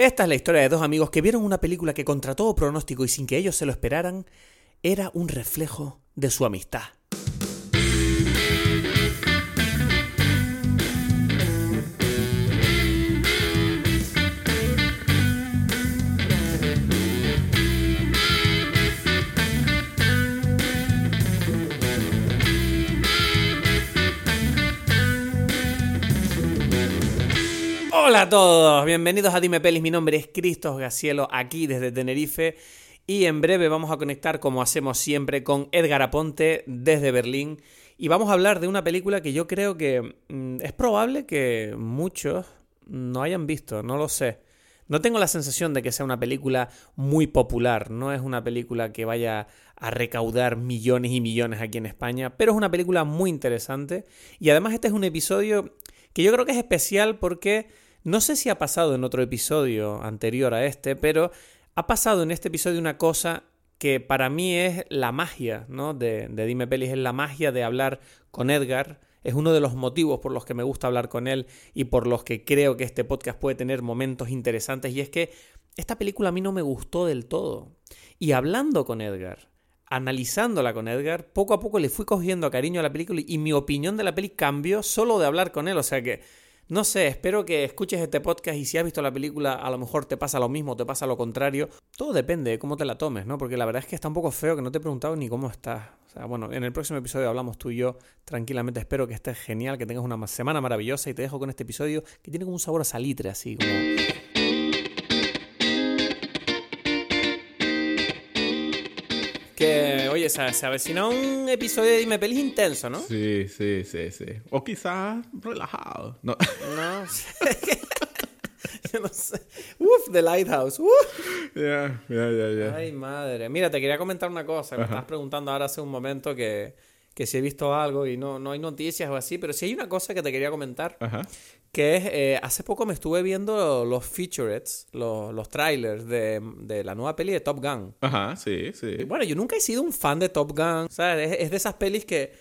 Esta es la historia de dos amigos que vieron una película que contra todo pronóstico y sin que ellos se lo esperaran, era un reflejo de su amistad. Hola a todos, bienvenidos a Dime Pelis, mi nombre es Cristos Gacielo, aquí desde Tenerife. Y en breve vamos a conectar como hacemos siempre con Edgar Aponte desde Berlín. Y vamos a hablar de una película que yo creo que mm, es probable que muchos no hayan visto, no lo sé. No tengo la sensación de que sea una película muy popular, no es una película que vaya a recaudar millones y millones aquí en España, pero es una película muy interesante. Y además este es un episodio que yo creo que es especial porque no sé si ha pasado en otro episodio anterior a este, pero ha pasado en este episodio una cosa que para mí es la magia, ¿no? De, de Dime Pelis, es la magia de hablar con Edgar. Es uno de los motivos por los que me gusta hablar con él y por los que creo que este podcast puede tener momentos interesantes. Y es que esta película a mí no me gustó del todo. Y hablando con Edgar, analizándola con Edgar, poco a poco le fui cogiendo cariño a la película y mi opinión de la peli cambió solo de hablar con él. O sea que no sé, espero que escuches este podcast y si has visto la película a lo mejor te pasa lo mismo, te pasa lo contrario. Todo depende de cómo te la tomes, ¿no? Porque la verdad es que está un poco feo que no te he preguntado ni cómo estás. O sea, bueno, en el próximo episodio hablamos tú y yo tranquilamente. Espero que estés genial, que tengas una semana maravillosa y te dejo con este episodio que tiene como un sabor a salitre, así como... oye, se, se avecina un episodio de Dime Pelis intenso, ¿no? Sí, sí, sí, sí. O quizás relajado. No. No, yo no sé. Uf, The Lighthouse. Ya, ya, ya, ya. Ay, madre. Mira, te quería comentar una cosa. Me Ajá. estabas preguntando ahora hace un momento que, que si he visto algo y no, no hay noticias o así, pero sí hay una cosa que te quería comentar, Ajá. que es, eh, hace poco me estuve viendo los featurettes, los, los trailers de, de la nueva peli de Top Gun. Ajá, sí, sí. Y bueno, yo nunca he sido un fan de Top Gun. O sea, es, es de esas pelis que,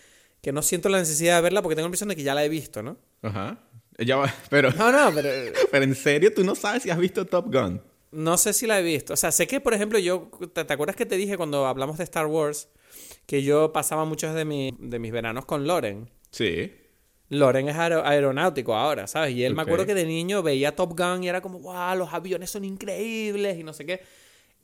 que no siento la necesidad de verla porque tengo la impresión de que ya la he visto, ¿no? Ajá. Ya va, pero, No, no, pero... pero en serio, tú no sabes si has visto Top Gun. No sé si la he visto. O sea, sé que, por ejemplo, yo. ¿Te, te acuerdas que te dije cuando hablamos de Star Wars? Que yo pasaba muchos de, mi- de mis veranos con Loren. Sí. Loren es aero- aeronáutico ahora, ¿sabes? Y él me acuerdo que de niño veía Top Gun y era como, wow, los aviones son increíbles y no sé qué.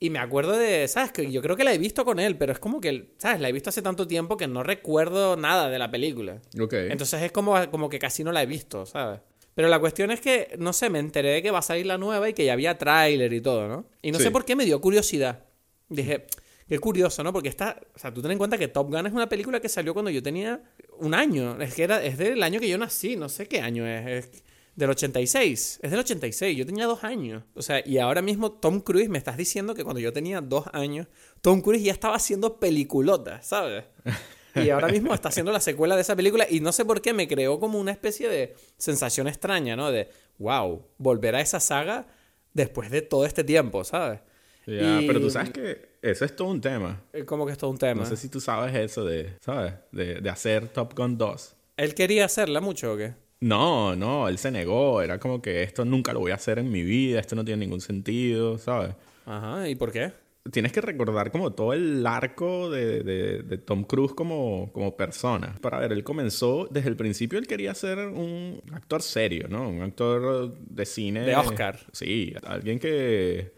Y me acuerdo de, ¿sabes? Que yo creo que la he visto con él, pero es como que, ¿sabes? La he visto hace tanto tiempo que no recuerdo nada de la película. Ok. Entonces es como, como que casi no la he visto, ¿sabes? Pero la cuestión es que, no sé, me enteré de que va a salir la nueva y que ya había tráiler y todo, ¿no? Y no Sí. sé por qué me dio curiosidad. Dije, qué curioso, ¿no? Porque está, o sea, tú ten en cuenta que Top Gun es una película que salió cuando yo tenía un año. Es que era, es del año que yo nací, no sé qué año es. es del 86. Es del 86, yo tenía dos años. O sea, y ahora mismo Tom Cruise me estás diciendo que cuando yo tenía dos años, Tom Cruise ya estaba haciendo peliculotas, ¿sabes? Y ahora mismo está haciendo la secuela de esa película y no sé por qué me creó como una especie de sensación extraña, ¿no? De, wow, volver a esa saga después de todo este tiempo, ¿sabes? Ya, Y- pero tú sabes que eso es todo un tema. Eh, Como que es todo un tema. No sé si tú sabes eso de, ¿sabes? De, de hacer Top Gun 2. ¿Él quería hacerla mucho o qué? No, no, él se negó. Era como que esto nunca lo voy a hacer en mi vida, esto no tiene ningún sentido, ¿sabes? Ajá, ¿y por qué? Tienes que recordar como todo el arco de, de- de Tom Cruise como, como persona. Para ver, él comenzó, desde el principio él quería ser un actor serio, ¿no? Un actor de cine. De Oscar. Sí, alguien que,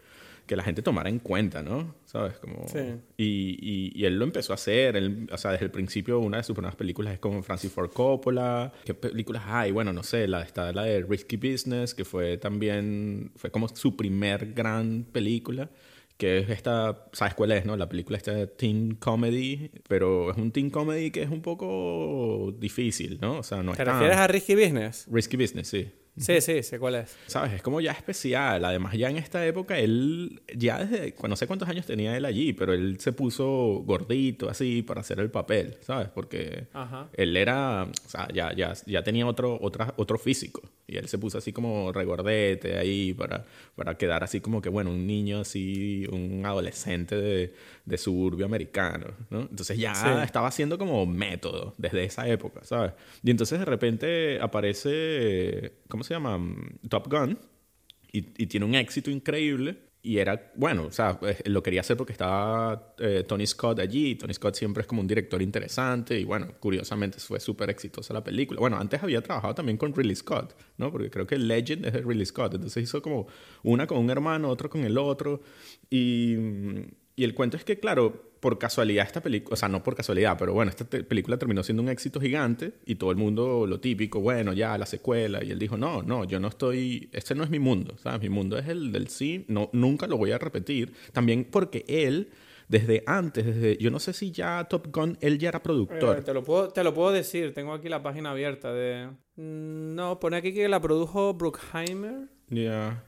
que la gente tomara en cuenta, ¿no? ¿Sabes? Como... Sí. Y, y- y él lo empezó a hacer. Él, o sea, desde el principio una de sus primeras películas es con Francis Ford Coppola. ¿Qué películas hay? Bueno, no sé. La, está la de Risky Business, que fue también... Fue como su primer gran película. Que es esta... ¿Sabes cuál es, no? La película esta de teen comedy. Pero es un teen comedy que es un poco difícil, ¿no? O sea, no ¿Te es tan- refieres a Risky Business? Risky Business, sí. Sí, sí, sé cuál es. ¿Sabes? Es como ya especial. Además, ya en esta época, él, ya desde, no sé cuántos años tenía él allí, pero él se puso gordito así para hacer el papel, ¿sabes? Porque Ajá. él era, o sea, ya, ya, ya tenía otro, otra, otro físico. Y él se puso así como regordete ahí para, para quedar así como que, bueno, un niño así, un adolescente de, de suburbio americano, ¿no? Entonces ya Sí. estaba haciendo como método desde esa época, ¿sabes? Y entonces de repente aparece, ¿cómo se llama? Top Gun. y, y tiene un éxito increíble. Y era, bueno, o sea, pues, lo quería hacer porque estaba eh, Tony Scott allí. Tony Scott siempre es como un director interesante y bueno, curiosamente fue súper exitosa la película. Bueno, antes había trabajado también con Ridley Scott, ¿no? Porque creo que Legend es de Ridley Scott. Entonces hizo como una con un hermano, otro con el otro. Y, y el cuento es que, claro, por casualidad esta película, o sea, no por casualidad, pero bueno, esta película terminó siendo un éxito gigante y todo el mundo lo típico, bueno, ya la secuela, y él dijo, no, no, yo no estoy, este no es mi mundo, ¿sabes? Mi mundo es el del sí, no, nunca lo voy a repetir, también porque él, desde antes, desde, yo no sé si ya Top Gun, él ya era productor. Eh, te, lo puedo, te lo puedo decir, tengo aquí la página abierta de... No, pone aquí que la produjo Bruckheimer. Ya.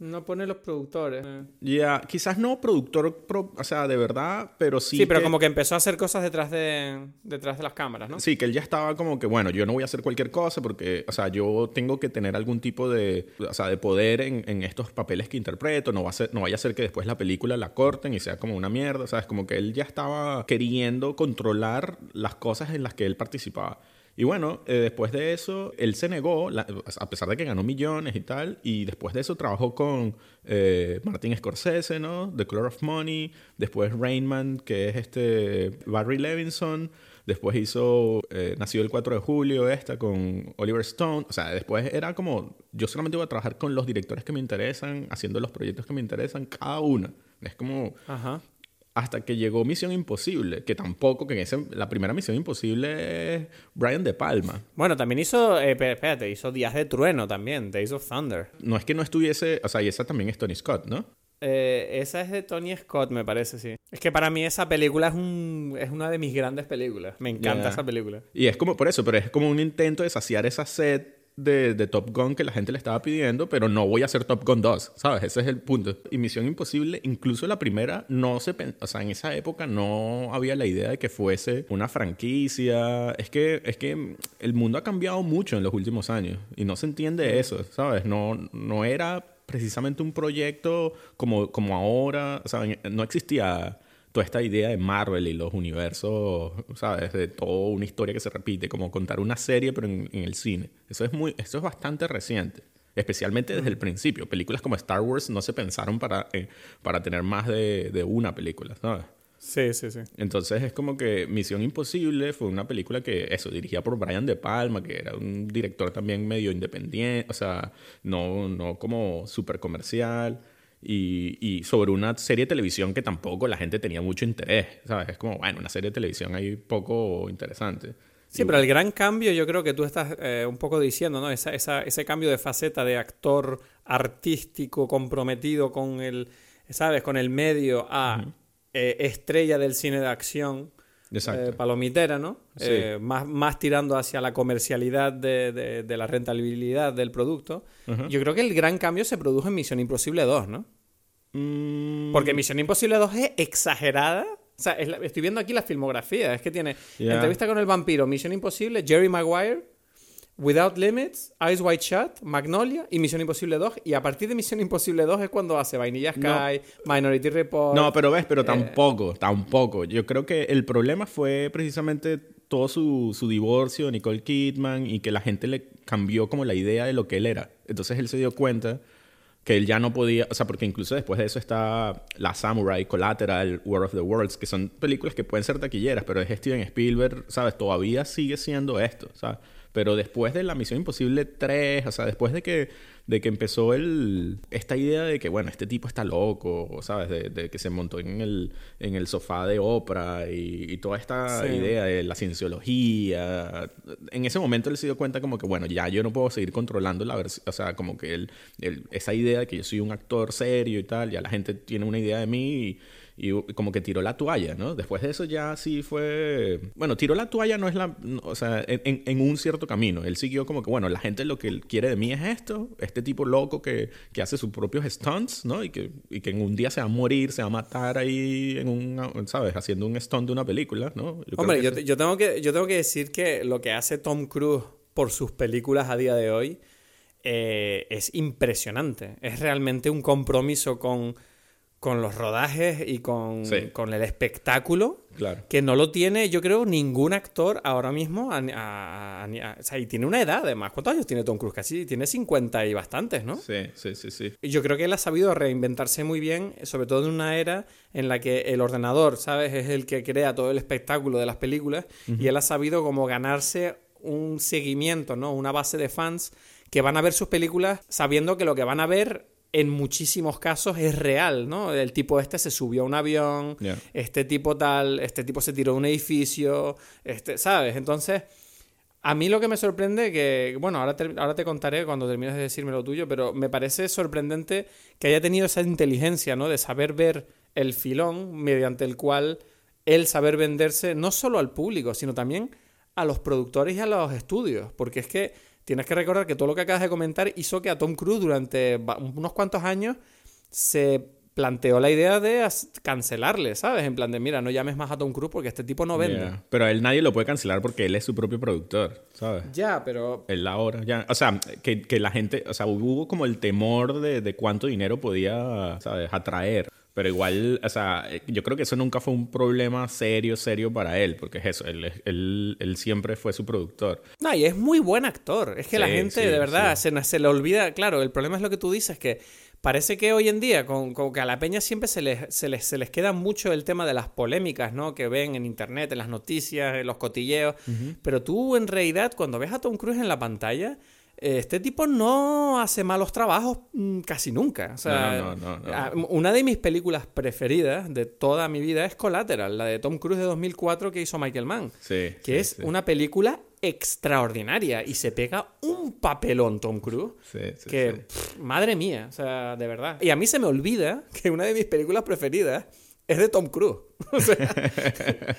No pone los productores. eh. Ya, quizás no productor, pro- o sea, de verdad, pero sí. Sí, pero que- como que empezó a hacer cosas detrás de, detrás de las cámaras, ¿no? Sí, que él ya estaba como que, bueno, yo no voy a hacer cualquier cosa porque, o sea, yo tengo que tener algún tipo de, o sea, de poder en, en estos papeles que interpreto, no, va a ser, no vaya a ser que después la película la corten y sea como una mierda, ¿sabes? Como que él ya estaba queriendo controlar las cosas en las que él participaba. Y bueno, eh, después de eso, él se negó, a pesar de que ganó millones y tal, y después de eso trabajó con eh, Martin Scorsese, ¿no? The Color of Money, después Rain Man, que es este Barry Levinson, después hizo eh, Nació el 4 de julio, esta con Oliver Stone, o sea, después era como, yo solamente voy a trabajar con los directores que me interesan, haciendo los proyectos que me interesan, cada una. Es como, Ajá. Hasta que llegó Misión Imposible, que tampoco, que en ese, la primera Misión Imposible es Brian De Palma. Bueno, también hizo, eh, espérate, hizo Días de Trueno también, Days of Thunder. No es que no estuviese, o sea, y esa también es Tony Scott, ¿no? Eh, esa es de Tony Scott, me parece, sí. Es que para mí esa película es, un, es una de mis grandes películas. Me encanta esa película. Y es como por eso, pero es como un intento de saciar esa sed de, de Top Gun que la gente le estaba pidiendo, pero no voy a hacer Top Gun 2, ¿sabes? Ese es el punto. Y Misión Imposible, incluso la primera, no se o sea, en esa época no había la idea de que fuese una franquicia. Es que, es que el mundo ha cambiado mucho en los últimos años y no se entiende eso, ¿sabes? No, no era precisamente un proyecto como, como ahora, o sea, no existía toda esta idea de Marvel y los universos, ¿sabes? De toda una historia que se repite, como contar una serie pero en, en el cine. Eso es, muy, eso es bastante reciente, especialmente desde el principio. Películas como Star Wars no se pensaron para, eh, para tener más de, de una película, ¿sabes? Sí, sí, sí. Entonces es como que Misión Imposible fue una película que, eso, dirigida por Brian De Palma, que era un director también medio independiente, o sea, no, no como súper comercial, y, y sobre una serie de televisión que tampoco la gente tenía mucho interés, ¿sabes? Es como, bueno, una serie de televisión ahí poco interesante. Sí, pero el gran cambio yo creo que tú estás eh, un poco diciendo, ¿no? Esa, esa- ese cambio de faceta de actor artístico comprometido con el, ¿sabes? Con el medio a eh, estrella del cine de acción. Exacto. eh, palomitera, ¿no? Sí. Eh, más, más tirando hacia la comercialidad de, de- de la rentabilidad del producto. Yo creo que el gran cambio se produjo en Misión Imposible 2, ¿no? Mm, Porque Misión Imposible 2 es exagerada. O sea, es la- estoy viendo aquí la filmografía. Es que tiene entrevista con el vampiro, Misión Imposible, Jerry Maguire, Without Limits, Eyes Wide Shut, Magnolia y Misión Imposible 2. Y a partir de Misión Imposible 2 es cuando hace Vainilla Sky, Minority Report. No, pero ves, pero tampoco, tampoco. Yo creo que el problema fue precisamente todo su, su divorcio, Nicole Kidman, y que la gente le cambió como la idea de lo que él era. Entonces él se dio cuenta que él ya no podía, o sea, porque incluso después de eso está La Samurai, Collateral, War of the Worlds, que son películas que pueden ser taquilleras, pero es Steven Spielberg, ¿sabes? Todavía sigue siendo esto, ¿sabes? Pero después de la Misión Imposible 3, o sea, después de que, de que empezó el, esta idea de que, bueno, este tipo está loco, ¿sabes? De, de que se montó en el, en el sofá de Oprah y, y toda esta Sí. idea de la cienciología. En ese momento él se dio cuenta como que, bueno, ya yo no puedo seguir controlando la versión, o sea, como que él, él- esa idea de que yo soy un actor serio y tal, ya la gente tiene una idea de mí y, y como que tiró la toalla, ¿no? Después de eso ya sí fue... Bueno, tiró la toalla no es la... no, O sea, en, un cierto camino. Él siguió como que, bueno, la gente lo que quiere de mí es esto, este tipo loco que, que hace sus propios stunts, ¿no? Y que, y que en un día se va a morir, se va a matar ahí en un, ¿sabes? Haciendo un stunt de una película, ¿no? Yo Hombre, te- yo tengo que, yo tengo que decir que lo que hace Tom Cruise por sus películas a día de hoy eh, es impresionante. Es realmente un compromiso con, con los rodajes y con, Sí. con el espectáculo Claro. que no lo tiene, yo creo, ningún actor ahora mismo. a- a- a- a- o sea, y tiene una edad, además. ¿Cuántos años tiene Tom Cruise? Casi tiene 50 y bastantes, ¿no? Sí, sí, sí, sí. Y Yo creo que él ha sabido reinventarse muy bien, sobre todo en una era en la que el ordenador, ¿sabes? Es el que crea todo el espectáculo de las películas y él ha sabido como ganarse un seguimiento, ¿no? Una base de fans que van a ver sus películas sabiendo que lo que van a ver en muchísimos casos es real, ¿no? El tipo este se subió a un avión, este tipo tal, este tipo se tiró de un edificio, este, ¿sabes? Entonces, a mí lo que me sorprende que, bueno, ahora te, ahora te contaré cuando termines de decirme lo tuyo, pero me parece sorprendente que haya tenido esa inteligencia, ¿no? De saber ver el filón mediante el cual él saber venderse no solo al público, sino también a los productores y a los estudios, porque es que tienes que recordar que todo lo que acabas de comentar hizo que a Tom Cruise durante unos cuantos años se planteó la idea de cancelarle, ¿sabes? En plan de, mira, no llames más a Tom Cruise porque este tipo no vende. Pero a él nadie lo puede cancelar porque él es su propio productor, ¿sabes? Ya, pero Él ahora, ya. O sea, que, que la gente, o sea, hubo como el temor de, de cuánto dinero podía, ¿sabes? Atraer. Pero igual, o sea, yo creo que eso nunca fue un problema serio, serio para él, porque es eso, él, él, él siempre fue su productor. No, y es muy buen actor. Es que la gente, sí, de verdad, sí. se, se le olvida. Claro, el problema es lo que tú dices, que parece que hoy en día, con, con que a la peña siempre se les, se, les, se les queda mucho el tema de las polémicas, ¿no? Que ven en internet, en las noticias, en los cotilleos. Pero tú, en realidad, cuando ves a Tom Cruise en la pantalla. Este tipo no hace malos trabajos mm, casi nunca. O sea, No, no, no, no. a- una de mis películas preferidas de toda mi vida es Collateral, la de Tom Cruise de 2004 que hizo Michael Mann Sí. que sí, es sí. una película extraordinaria y se pega un papelón Tom Cruise Sí, sí, que pff, madre mía, o sea, de verdad. Y a mí se me olvida que una de mis películas preferidas es de Tom Cruise. O sea,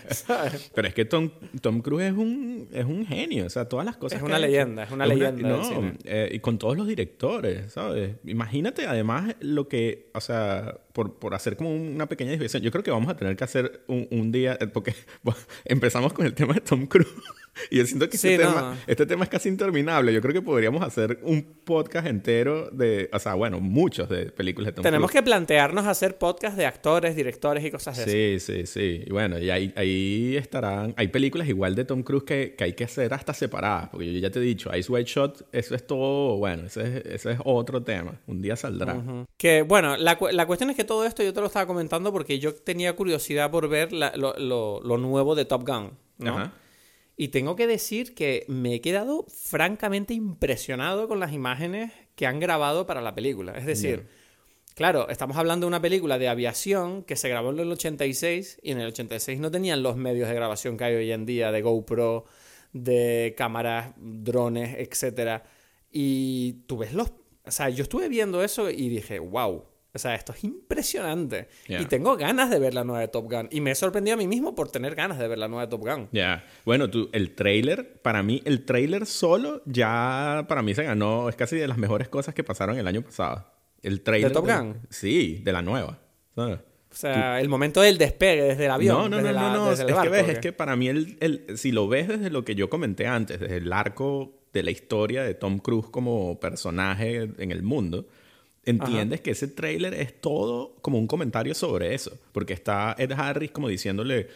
¿sabes? Pero es que Tom, Tom Cruise es un, es un genio, o sea, todas las cosas Es que una leyenda, es una leyenda no, cine. eh, y con todos los directores, ¿sabes? Imagínate además lo que, o sea, por, por hacer como una pequeña división, yo creo que vamos a tener que hacer un, un día, eh, porque bueno, empezamos con el tema de Tom Cruise. Y yo siento que Sí, este, no. tema, este tema es casi interminable. Yo creo que podríamos hacer un podcast entero de, o sea, bueno, muchos de películas de Tom Tenemos Cruise. que plantearnos hacer podcast de actores, directores y cosas de esas. Sí, sí, sí. Y bueno, y ahí, ahí estarán. Hay películas igual de Tom Cruise que, que hay que hacer hasta separadas. Porque yo ya te he dicho, Ice White Shot, eso es todo. Bueno, ese es, ese es otro tema. Un día saldrá. Que bueno, la, cu- la cuestión es que todo esto yo te lo estaba comentando porque yo tenía curiosidad por ver la- lo, lo- lo nuevo de Top Gun. ¿no? Ajá. Y tengo que decir que me he quedado francamente impresionado con las imágenes que han grabado para la película. Es decir, claro, estamos hablando de una película de aviación que se grabó en el 86 y en el 86 no tenían los medios de grabación que hay hoy en día de GoPro, de cámaras, drones, etcétera. Y tú ves los... O sea, yo estuve viendo eso y dije, wow. O sea, esto es impresionante. Yeah. Y tengo ganas de ver la nueva de Top Gun. Y me he sorprendido a mí mismo por tener ganas de ver la nueva de Top Gun. Ya. Bueno, tú, el trailer, para mí, el trailer solo ya para mí se ganó. Es casi de las mejores cosas que pasaron el año pasado. El trailer. Top Gun? sí, de la nueva. ¿sabes? O sea, el momento del despegue desde el avión. No, no, desde no, la- no, no. Es que ves, ¿o es que para mí, el, el- si lo ves desde lo que yo comenté antes, desde el arco de la historia de Tom Cruise como personaje en el mundo, entiendes que ese tráiler es todo como un comentario sobre eso. Porque está Ed Harris como diciéndole...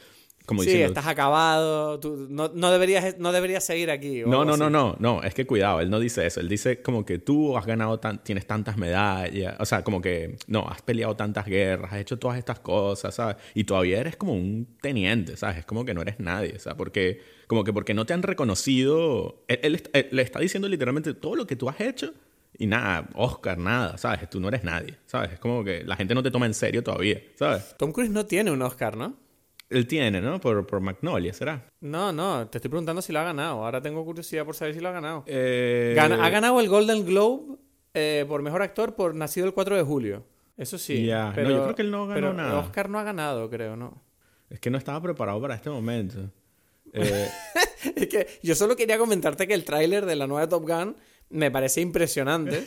Como sí, diciendo, estás acabado. tú no, no deberías, no deberías seguir aquí. No, no, no, así. no, no, es que cuidado, él no dice eso, él dice como que tú has ganado, tan, tienes tantas medallas, o sea, como que, no, has peleado tantas guerras, has hecho todas estas cosas, ¿sabes? Y todavía eres como un teniente, ¿sabes? Es como que no eres nadie, ¿sabes? Porque, como que porque no te han reconocido, él, él él le está diciendo literalmente todo lo que tú has hecho y nada, Oscar, nada, ¿sabes? Tú no eres nadie, ¿sabes? Es como que la gente no te toma en serio todavía, ¿sabes? Tom Cruise no tiene un Oscar, ¿no? Él tiene, ¿no? Por, por Magnolia, ¿será? No, no, te estoy preguntando si lo ha ganado. Ahora tengo curiosidad por saber si lo ha ganado. Eh, Gana- ha ganado el Golden Globe eh, por mejor actor por Nacido el 4 de julio. Eso sí. Ya, no, pero, yo creo que él no ganó pero nada. Oscar no ha ganado, creo, ¿no? Es que no estaba preparado para este momento. Eh, Es que yo solo quería comentarte que el tráiler de la nueva Top Gun me parece impresionante.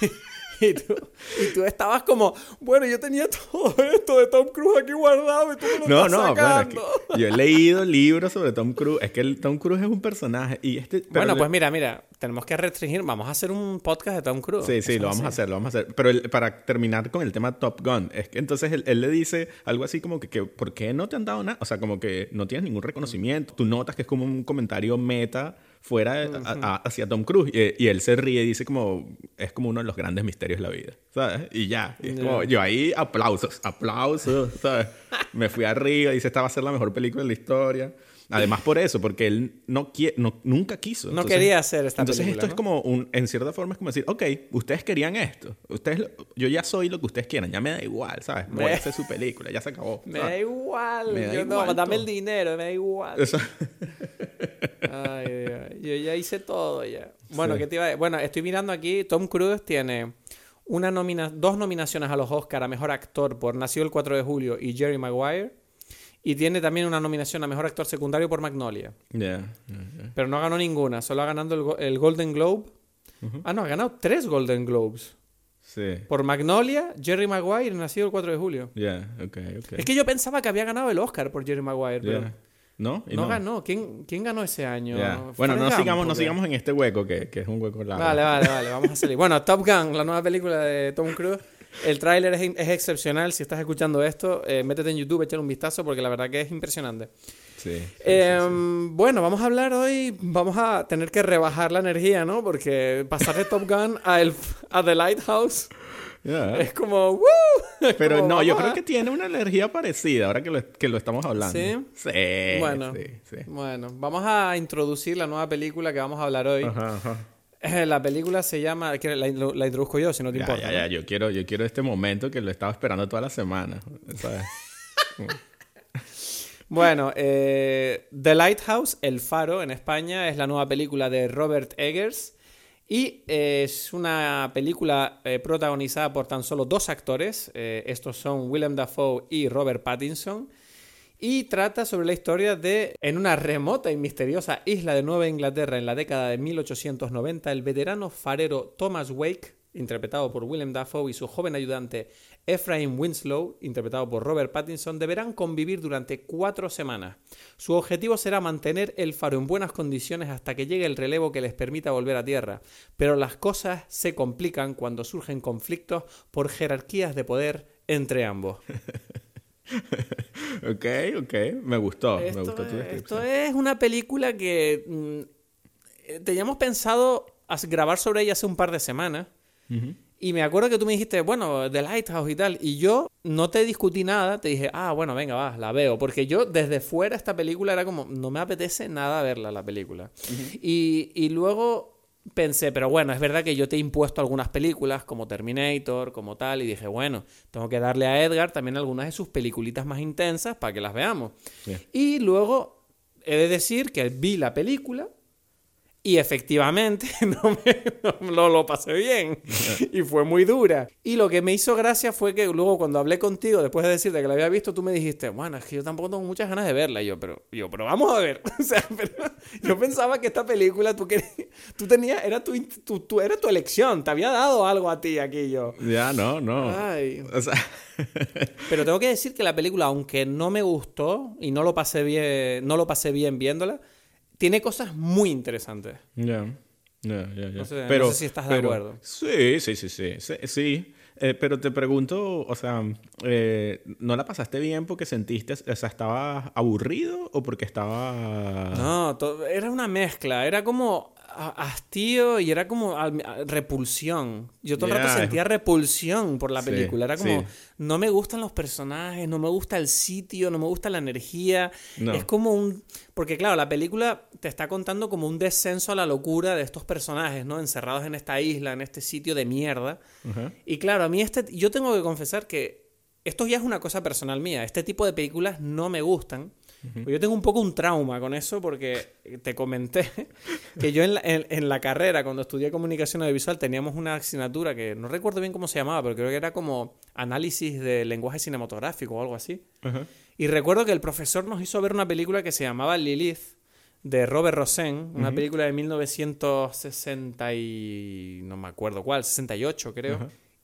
Y tú, y tú estabas como, bueno, yo tenía todo esto de Tom Cruise aquí guardado y tú me lo No, estás no, bueno, es sacando. que yo he leído libros sobre Tom Cruise. Es que el Tom Cruise es un personaje. Y este, Bueno, le- pues mira, mira, tenemos que restringir, vamos a hacer un podcast de Tom Cruise. Sí, sí, Eso lo vamos a hacer, lo vamos a hacer. Pero el- para terminar con el tema Top Gun, es que entonces él, él le dice algo así como que, que, ¿por qué no te han dado nada? O sea, como que no tienes ningún reconocimiento. Tú notas que es como un comentario meta fuera a- a- hacia Tom Cruise. Y, y él se ríe y dice como, es como uno de los grandes misterios de la vida, ¿sabes? Y ya, y es como, yo ahí aplausos, aplausos, ¿sabes? Me fui arriba, dice, esta va a ser la mejor película de la historia. Además por eso, porque él no quiere, no, nunca quiso. No quería hacer esta Entonces película, esto es ¿no? como un, en cierta forma es como decir, ok, ustedes querían esto, ustedes, lo- yo ya soy lo que ustedes quieran, ya me da igual, ¿sabes? Voy Me- a hacer su película, ya se acabó. Me da ¿sabes? igual. Me da yo no, igual dame todo. el dinero, me da igual. Eso- Ay, ay, yo ya hice todo ya. Bueno, Sí. ¿qué te iba a- Bueno, estoy mirando aquí, Tom Cruise tiene una nomina dos nominaciones a los Oscar a Mejor Actor por Nació el 4 de julio y Jerry Maguire. Y tiene también una nominación a Mejor Actor Secundario por Magnolia. Ya. Pero no ganó ninguna, solo ha ganado el, go- el Golden Globe. Ah, no, ha ganado tres Golden Globes. Sí, Por Magnolia, Jerry Maguire y Nacido el 4 de julio. ya, ok, ok. Es que yo pensaba que había ganado el Oscar por Jerry Maguire, pero ¿No? No, ganó. ¿Quién, ¿Quién ganó ese año? Ya. ¿Forrest Bueno, no Gump sigamos, no sigamos en este hueco, que, que es un hueco largo. Vale, vale, vale, vamos a salir. Bueno, Top Gun, la nueva película de Tom Cruise. El tráiler es, es excepcional. Si estás escuchando esto, eh, métete en YouTube, échale un vistazo porque la verdad que es impresionante. Sí, sí, sí, Bueno, vamos a hablar hoy. Vamos a tener que rebajar la energía, ¿no? Porque pasar de Top Gun a, el, a The Lighthouse Es como. ¡Woo! Es Pero como, no, yo creo que tiene una energía parecida ahora que lo, que lo estamos hablando. ¿Sí? Sí. Bueno. sí, sí. Bueno, vamos a introducir la nueva película que vamos a hablar hoy. Ajá, ajá. Eh, La película se llama. La, la introduzco yo, si no te Ya, importa. ya, ¿no? ya, yo quiero, yo quiero este momento que lo estaba esperando toda la semana. ¿sabes? Bueno, eh, The Lighthouse, El Faro en España, es la nueva película de Robert Eggers y eh, es una película eh, protagonizada por tan solo dos actores, eh, estos son Willem Dafoe y Robert Pattinson, y trata sobre la historia de, en una remota y misteriosa isla de Nueva Inglaterra en la década de 1890, el veterano farero Thomas Wake, interpretado por Willem Dafoe, y su joven ayudante Ephraim Winslow, interpretado por Robert Pattinson, deberán convivir durante cuatro semanas. Su objetivo será mantener el faro en buenas condiciones hasta que llegue el relevo que les permita volver a tierra. Pero las cosas se complican cuando surgen conflictos por jerarquías de poder entre ambos. ok, ok. Me gustó. me Esto, gustó tu es, descripción. esto es una película que mm, eh, teníamos pensado grabar sobre ella hace un par de semanas. Y me acuerdo que tú me dijiste, bueno, The Lighthouse y tal. Y yo no te discutí nada, te dije, ah, bueno, venga, va, la veo. Porque yo desde fuera esta película era como, no me apetece nada verla, la película. y, y luego pensé, pero bueno, es verdad que yo te he impuesto algunas películas como Terminator, como tal. Y dije, bueno, tengo que darle a Edgar también algunas de sus peliculitas más intensas para que las veamos. Y luego he de decir que vi la película y efectivamente no me no, no lo pasé bien y fue muy dura. Y lo que me hizo gracia fue que luego cuando hablé contigo, después de decirte que la había visto, tú me dijiste, bueno, es que yo tampoco tengo muchas ganas de verla. Y yo, pero, yo, pero vamos a ver. O sea, pero yo pensaba que esta película tú, querías, tú tenías, era tu, tu, tu- era tu elección, te había dado algo a ti aquí yo. Ya, no, no. Ay. O sea, Pero tengo que decir que la película, aunque no me gustó y no lo pasé bien, no lo pasé bien viéndola, tiene cosas muy interesantes. ya. Ya, ya, ya. No sé- no sé si estás de acuerdo. Sí, sí, sí, sí. Sí. sí. Eh, pero te pregunto, o sea, eh, ¿no la pasaste bien porque sentiste, o sea, estaba aburrido o porque estaba... No, era una mezcla, era como hastío y era como a- repulsión. Yo todo el rato sentía repulsión por la Sí, película. Era como, sí. no me gustan los personajes, no me gusta el sitio, no me gusta la energía. No. Es como un... Porque claro, la película te está contando como un descenso a la locura de estos personajes, ¿no? Encerrados en esta isla, en este sitio de mierda. Y claro, a mí este... Yo tengo que confesar que esto ya es una cosa personal mía. Este tipo de películas no me gustan. Pues Yo tengo un poco un trauma con eso porque te comenté que yo en la, en- en la carrera, cuando estudié comunicación audiovisual, teníamos una asignatura que no recuerdo bien cómo se llamaba, pero creo que era como análisis de lenguaje cinematográfico o algo así. Y recuerdo que el profesor nos hizo ver una película que se llamaba Lilith, de Robert Rosen, una película de 1960 y... no me acuerdo cuál, 68 creo.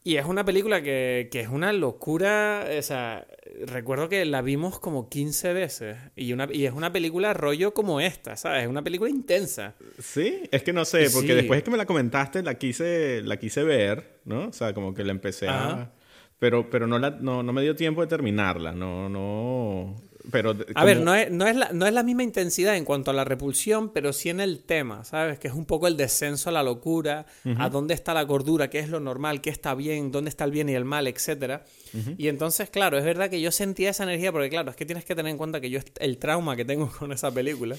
Y es una película que, que, es una locura. O sea, recuerdo que la vimos como 15 veces. Y, una, y es una película rollo como esta, ¿sabes? Es una película intensa. Sí, es que no sé, porque después que me la comentaste, la quise, la quise ver, ¿no? O sea, como que la empecé a. Pero, pero no, la, no, no me dio tiempo de terminarla. No, no. Pero A ver, no es, no, es la, no es la misma intensidad en cuanto a la repulsión, pero sí en el tema, ¿sabes? Que es un poco el descenso a la locura, a dónde está la cordura, qué es lo normal, qué está bien, dónde está el bien y el mal, etcétera. Y entonces, claro, es verdad que yo sentía esa energía, porque claro, es que tienes que tener en cuenta que yo el trauma que tengo con esa película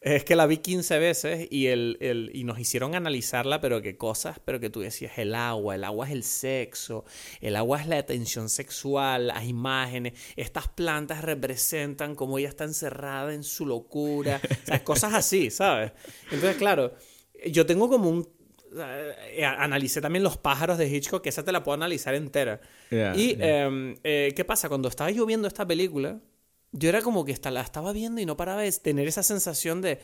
es que la vi 15 veces y, el, el, y nos hicieron analizarla, pero qué cosas, pero que tú decías, el agua, el agua es el sexo, el agua es la atención sexual, las imágenes, estas plantas representan cómo ella está encerrada en su locura, o sea, cosas así, ¿sabes? Entonces, claro, yo tengo como un eh, analicé también Los pájaros de Hitchcock, que esa te la puedo analizar entera. y, em, eh, ¿qué pasa? Cuando estaba yo viendo esta película, yo era como que la estaba viendo y no paraba de tener esa sensación de,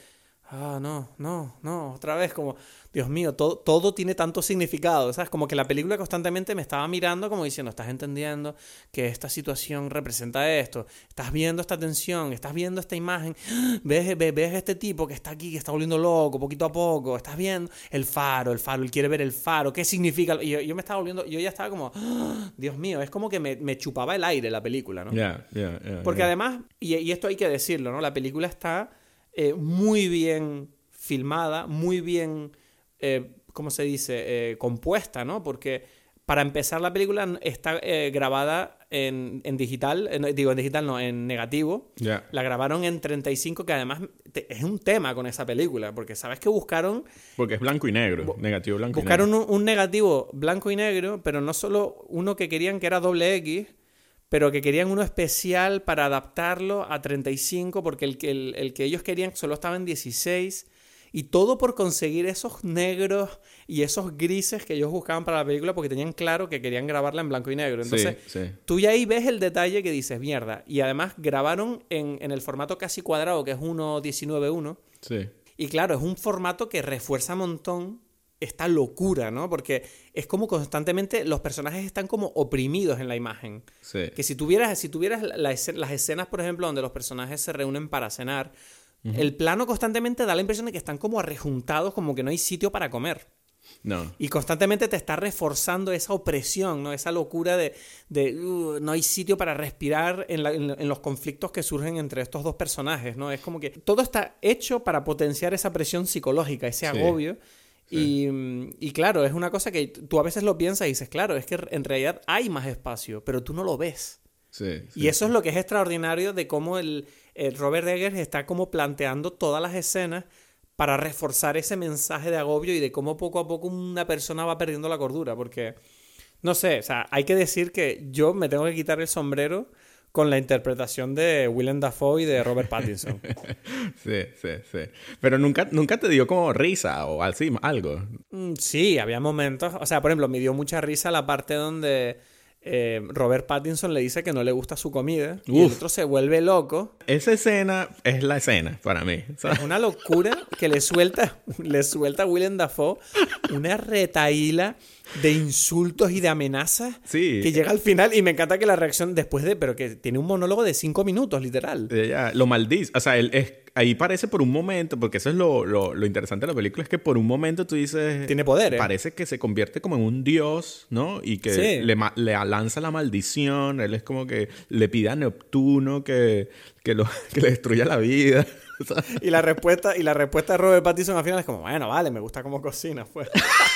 ah, no, no, no, otra vez como, Dios mío, todo, todo tiene tanto significado, ¿sabes? Como que la película constantemente me estaba mirando como diciendo, estás entendiendo que esta situación representa esto, estás viendo esta tensión, estás viendo esta imagen, ves, ves, ves este tipo que está aquí, que está volviendo loco poquito a poco, estás viendo el faro, el faro, él quiere ver el faro, ¿qué significa? Y yo, me estaba volviendo, yo ya estaba como, Dios mío, es como que me, me, chupaba el aire la película, ¿no? Porque además, y, y, esto hay que decirlo, ¿no? La película está eh, muy bien filmada, muy bien eh, ¿cómo se dice?, eh, compuesta, ¿no? Porque para empezar la película está grabada en, digital, digo en digital no, en negativo. La grabaron en 35, que además es un tema con esa película, porque sabes que buscaron... Porque es blanco y negro, negativo blanco buscaron y negro. Un, un negativo blanco y negro, pero no solo uno que querían que era doble X, pero que querían uno especial para adaptarlo a 35, porque el, el, el que ellos querían solo estaba en 16 y todo por conseguir esos negros y esos grises que ellos buscaban para la película porque tenían claro que querían grabarla en blanco y negro. Entonces, tú ya ahí ves el detalle que dices, mierda. Y además grabaron en, en el formato casi cuadrado, que es 1.19.1. Sí. Y claro, es un formato que refuerza un montón esta locura, ¿no? Porque es como constantemente los personajes están como oprimidos en la imagen. Sí. Que si tuvieras, si tuvieras las escenas, por ejemplo, donde los personajes se reúnen para cenar, el plano constantemente da la impresión de que están como arrejuntados, como que no hay sitio para comer. No. Y constantemente te está reforzando esa opresión, ¿no? Esa locura de, de uh, no hay sitio para respirar en, los conflictos que surgen entre estos dos personajes, ¿no? Es como que todo está hecho para potenciar esa presión psicológica, ese agobio. Y, y, claro, es una cosa que tú a veces lo piensas y dices, claro, es que en realidad hay más espacio, pero tú no lo ves. Sí, y eso es lo que es extraordinario de cómo el, Robert Eggers está como planteando todas las escenas para reforzar ese mensaje de agobio y de cómo poco a poco una persona va perdiendo la cordura. Porque, no sé, o sea, hay que decir que yo me tengo que quitar el sombrero con la interpretación de Willem Dafoe y de Robert Pattinson. sí, sí, sí. Pero nunca, nunca te dio como risa o así, algo. Mm, sí, había momentos. O sea, por ejemplo, me dio mucha risa la parte donde eh, Robert Pattinson le dice que no le gusta su comida y el otro se vuelve loco. Esa escena es la escena para mí. Es una locura que le suelta, le suelta a Willem Dafoe una retaíla de insultos y de amenazas sí. que llega al final y me encanta que la reacción después de, pero que tiene un monólogo de cinco minutos, literal. lo maldice, o sea, él es, ahí parece por un momento, porque eso es lo, lo, interesante de la película, es que por un momento tú dices... Tiene poder. Parece que se convierte como en un dios, ¿no? Y que le, le, lanza la maldición, él es como que le pide a Neptuno que, que, lo, que le destruya la vida. y la respuesta y la respuesta de Robert Pattinson al final es como, bueno, vale, me gusta cómo cocina, pues.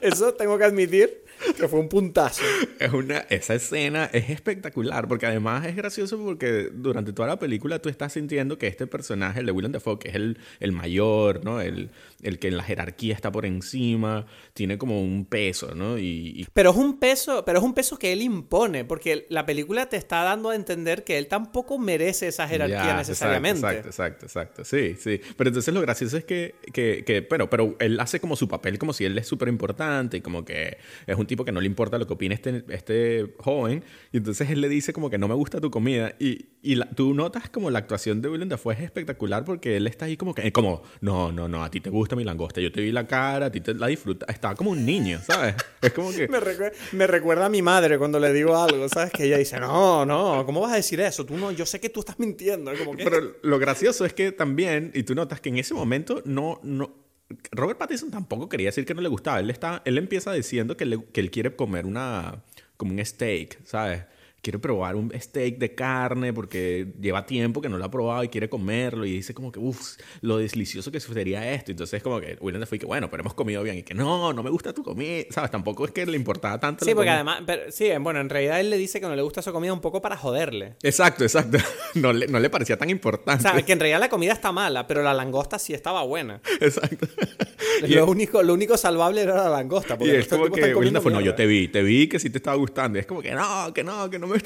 Eso tengo que admitir que fue un puntazo. Es una, esa escena es espectacular porque además es gracioso porque durante toda la película tú estás sintiendo que este personaje, el de Willem Dafoe, que es el, el mayor, ¿no? El, el, que en la jerarquía está por encima, tiene como un peso, ¿no? Y, Pero es un peso, pero es un peso que él impone porque la película te está dando a entender que él tampoco merece esa jerarquía necesariamente. Exacto, exacto, exacto, Sí, sí. Pero entonces lo gracioso es que, que, que pero, pero él hace como su papel como si él es súper importante importante y como que es un tipo que no le importa lo que opine este, este joven. Y entonces él le dice como que no me gusta tu comida. Y, y la, tú notas como la actuación de Willem Dafoe es espectacular porque él está ahí como que, como, no, no, no, a ti te gusta mi langosta, yo te vi la cara, a ti te la disfruta. Estaba como un niño, ¿sabes? Es como que... me, recuerda, me recuerda a mi madre cuando le digo algo, ¿sabes? Que ella dice, no, no, ¿cómo vas a decir eso? Tú no, yo sé que tú estás mintiendo. Como que... Pero lo gracioso es que también, y tú notas que en ese momento no, no, Robert Pattinson tampoco quería decir que no le gustaba. Él, está, él empieza diciendo que, le, que él quiere comer una, como un steak, ¿sabes? Quiere probar un steak de carne porque lleva tiempo que no lo ha probado y quiere comerlo y dice como que, uff, lo delicioso que sería esto. Entonces como que William fue que, bueno, pero hemos comido bien y que no, no me gusta tu comida, ¿sabes? Tampoco es que le importaba tanto. Sí, porque además, pero, sí, bueno, en realidad él le dice que no le gusta su comida un poco para joderle. Exacto, exacto. No le, no le parecía tan importante. O sea, que en realidad la comida está mala, pero la langosta sí estaba buena. Exacto. Lo, único, lo único salvable era la langosta. y es como que William fue, no, yo te vi, te vi que sí te estaba gustando. Y es como que no, que no, que no me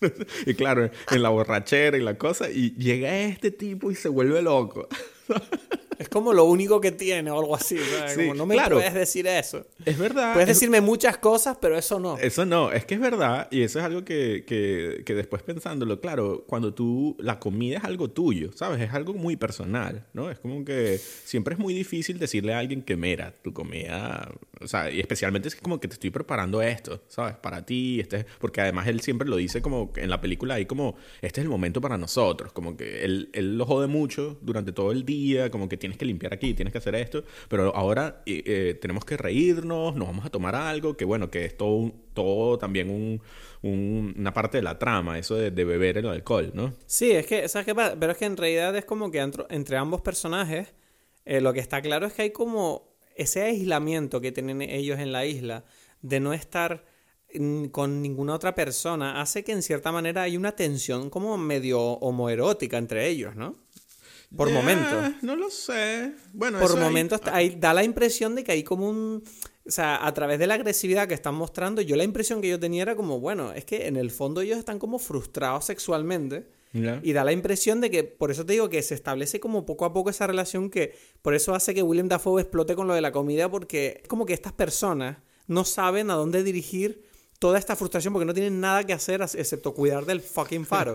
y claro, en la borrachera y la cosa, y llega este tipo y se vuelve loco. Es como lo único que tiene o algo así. como, no me puedes decir eso. Es verdad. Puedes decirme muchas cosas, pero eso no. Eso no. Es que es verdad. Y eso es algo que, que, que, después pensándolo, claro, cuando tú. La comida es algo tuyo, ¿sabes? Es algo muy personal, ¿no? Es como que siempre es muy difícil decirle a alguien que, mira, tu comida. O sea, y especialmente es como que te estoy preparando esto, ¿sabes? Para ti. Este, porque además él siempre lo dice como en la película ahí, como, este es el momento para nosotros. Como que él, él lo jode mucho durante todo el día, como que tiene tienes que limpiar aquí, tienes que hacer esto, pero ahora eh, tenemos que reírnos, nos vamos a tomar algo, que bueno, que es todo, todo también un, una parte de la trama, eso de, beber el alcohol, ¿no? Sí, es que, ¿sabes qué pasa? Pero es que en realidad es como que entre, ambos personajes, eh, lo que está claro es que hay como ese aislamiento que tienen ellos en la isla de no estar con ninguna otra persona hace que en cierta manera hay una tensión como medio homoerótica entre ellos, ¿no? Por momentos. No lo sé. Bueno, por momentos ahí, da la impresión de que hay como un. O sea, a través de la agresividad que están mostrando, yo la impresión que yo tenía era como, bueno, es que en el fondo ellos están como frustrados sexualmente. Y da la impresión de que, por eso te digo que se establece como poco a poco esa relación que, por eso hace que William Dafoe explote con lo de la comida, porque es como que estas personas no saben a dónde dirigir toda esta frustración porque no tienen nada que hacer excepto cuidar del fucking faro.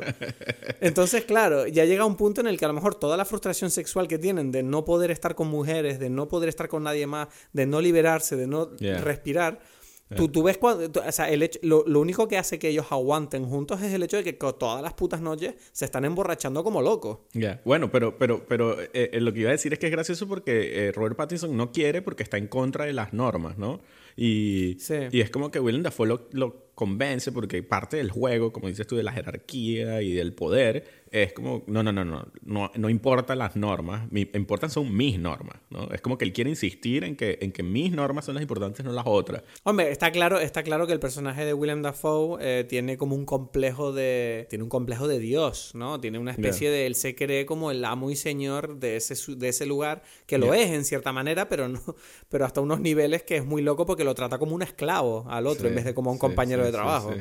Entonces, claro, ya llega un punto en el que a lo mejor toda la frustración sexual que tienen de no poder estar con mujeres, de no poder estar con nadie más, de no liberarse, de no respirar, Tú, tú, ves cuando. o sea, el hecho, lo, lo, único que hace que ellos aguanten juntos es el hecho de que todas las putas noches se están emborrachando como locos. Ya. Bueno, pero, pero, pero eh, eh, lo que iba a decir es que es gracioso porque eh, Robert Pattinson no quiere porque está en contra de las normas, ¿no? Y, y es como que Willem Dafoe lo, lo convence porque parte del juego, como dices tú, de la jerarquía y del poder es como, no, no, no, no, no, no importan las normas, me importan son mis normas, ¿no? Es como que él quiere insistir en que, en que mis normas son las importantes, no las otras. Hombre, está claro, está claro que el personaje de William Dafoe eh, tiene como un complejo de, tiene un complejo de Dios, ¿no? Tiene una especie de, él se cree como el amo y señor de ese, de ese lugar, que lo es en cierta manera, pero no, pero hasta unos niveles que es muy loco porque lo trata como un esclavo al otro en vez de como un compañero de trabajo.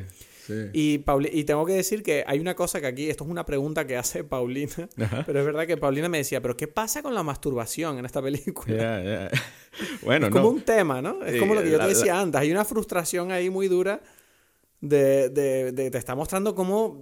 Y, y tengo que decir que hay una cosa que aquí, esto es una pregunta que hace Paulina, pero es verdad que Paulina me decía, pero ¿qué pasa con la masturbación en esta película? Bueno, es como un tema, ¿no? Es como lo que yo te decía antes, hay una frustración ahí muy dura de, de, de, te está mostrando cómo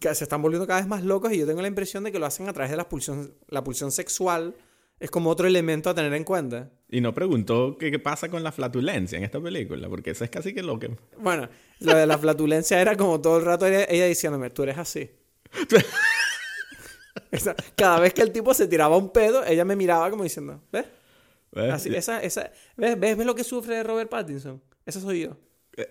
se están volviendo cada vez más locos y yo tengo la impresión de que lo hacen a través de la pulsión, la pulsión sexual es como otro elemento a tener en cuenta. Y no preguntó qué, pasa con la flatulencia en esta película, porque eso es casi que lo que... Bueno, lo de la flatulencia era como todo el rato ella, diciéndome, tú eres así. Cada vez que el tipo se tiraba un pedo, ella me miraba como diciendo, ¿ves? ¿Ves? Así, esa, esa, ¿ves, ¿ves, lo que sufre Robert Pattinson? Eso soy yo.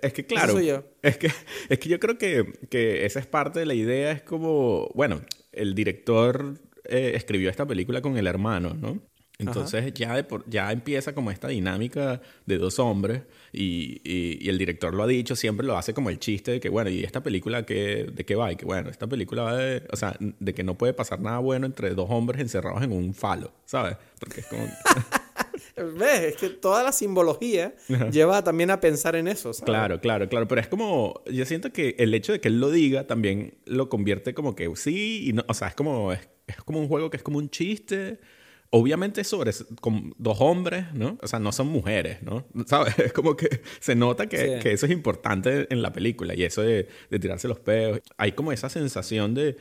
Es que claro, soy yo. Es, que, es que yo creo que, que esa es parte de la idea, es como, bueno, el director eh, escribió esta película con el hermano, ¿no? Entonces ya, ya empieza como esta dinámica de dos hombres y, y, el director lo ha dicho, siempre lo hace como el chiste de que, bueno, ¿y esta película qué, de qué va? Y que, bueno, esta película va de, o sea, de que no puede pasar nada bueno entre dos hombres encerrados en un falo, ¿sabes? Porque es como... ¿Ves? Es que toda la simbología lleva también a pensar en eso. ¿sabes? Claro, claro, claro. Pero es como. Yo siento que el hecho de que él lo diga también lo convierte como que sí y no. O sea, es como. Es, es como un juego que es como un chiste obviamente sobre con dos hombres, ¿no? O sea, no son mujeres, ¿no? ¿Sabes? Es como que se nota que, que eso es importante en la película y eso de, de tirarse los pedos. Hay como esa sensación de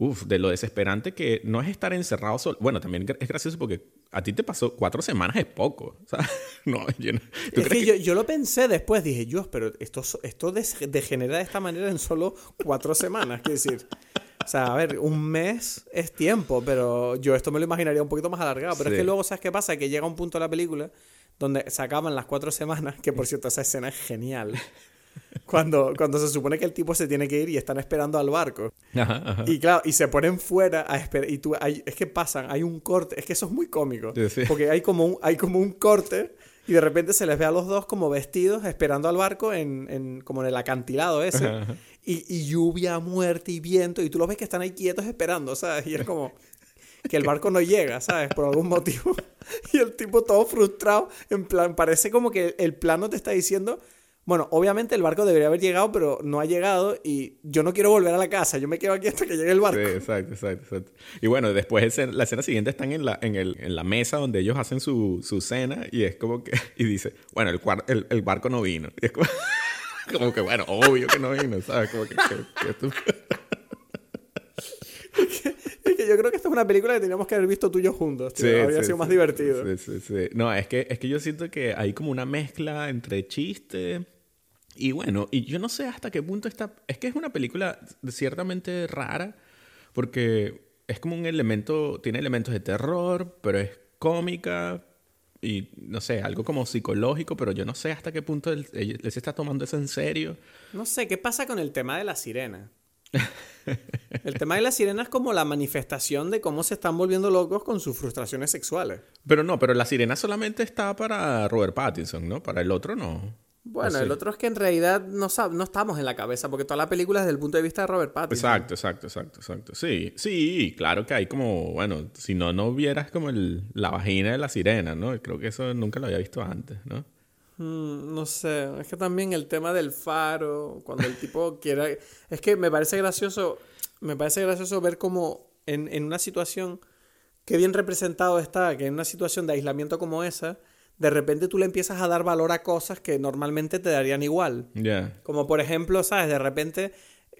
Uf, de lo desesperante que no es estar encerrado solo. Bueno, también es gracioso porque a ti te pasó cuatro semanas es poco. O sea, no, yo es que, Yo, lo pensé después, dije, yo, pero esto, esto degenera de esta manera en solo cuatro semanas. Quiero decir, o sea, a ver, un mes es tiempo, pero yo esto me lo imaginaría un poquito más alargado. Pero es que luego, ¿sabes qué pasa? Que llega un punto de la película donde se acaban las cuatro semanas, que por cierto, esa escena es genial cuando, cuando se supone que el tipo se tiene que ir y están esperando al barco. Y claro, y se ponen fuera a esperar. Y tú, hay, es que pasan, hay un corte. Es que eso es muy cómico. Porque hay como, un, hay como un corte y de repente se les ve a los dos como vestidos esperando al barco en, en como en el acantilado ese. Y, y, lluvia, muerte y viento. Y tú los ves que están ahí quietos esperando, ¿sabes? Y es como que el barco no llega, ¿sabes? Por algún motivo. Y el tipo todo frustrado. En plan, parece como que el plano te está diciendo bueno, obviamente el barco debería haber llegado, pero no ha llegado y yo no quiero volver a la casa, yo me quedo aquí hasta que llegue el barco. Sí, exacto, exacto, exacto. Y bueno, después la escena siguiente están en la, en, el, en la mesa donde ellos hacen su, su cena y es como que, y dice, bueno, el, el, el barco no vino. Y es como, que, bueno, obvio que no vino, ¿sabes? Como que, es que yo creo que esta es una película que teníamos que haber visto tú y yo juntos. Sí, Habría sido más divertido. Sí, sí, sí. No, es que, es que yo siento que hay como una mezcla entre chiste y bueno, y yo no sé hasta qué punto está... Es que es una película ciertamente rara, porque es como un elemento, tiene elementos de terror, pero es cómica y no sé, algo como psicológico, pero yo no sé hasta qué punto él, se está tomando eso en serio. No sé, ¿qué pasa con el tema de la sirena? el tema de la sirena es como la manifestación de cómo se están volviendo locos con sus frustraciones sexuales. Pero no, pero la sirena solamente está para Robert Pattinson, ¿no? Para el otro no. Bueno, el otro es que en realidad no, no estamos en la cabeza, porque toda la película es desde el punto de vista de Robert Pattinson. Exacto, exacto, exacto, exacto. Sí, sí, claro que hay como, bueno, si no, no vieras como el, la vagina de la sirena, ¿no? Creo que eso nunca lo había visto antes, ¿no? Mm, no sé, es que también el tema del faro, cuando el tipo quiera... Es que me parece gracioso, me parece gracioso ver cómo en, en una situación, qué bien representado está, que en una situación de aislamiento como esa de repente tú le empiezas a dar valor a cosas que normalmente te darían igual. Como por ejemplo, ¿sabes? De repente,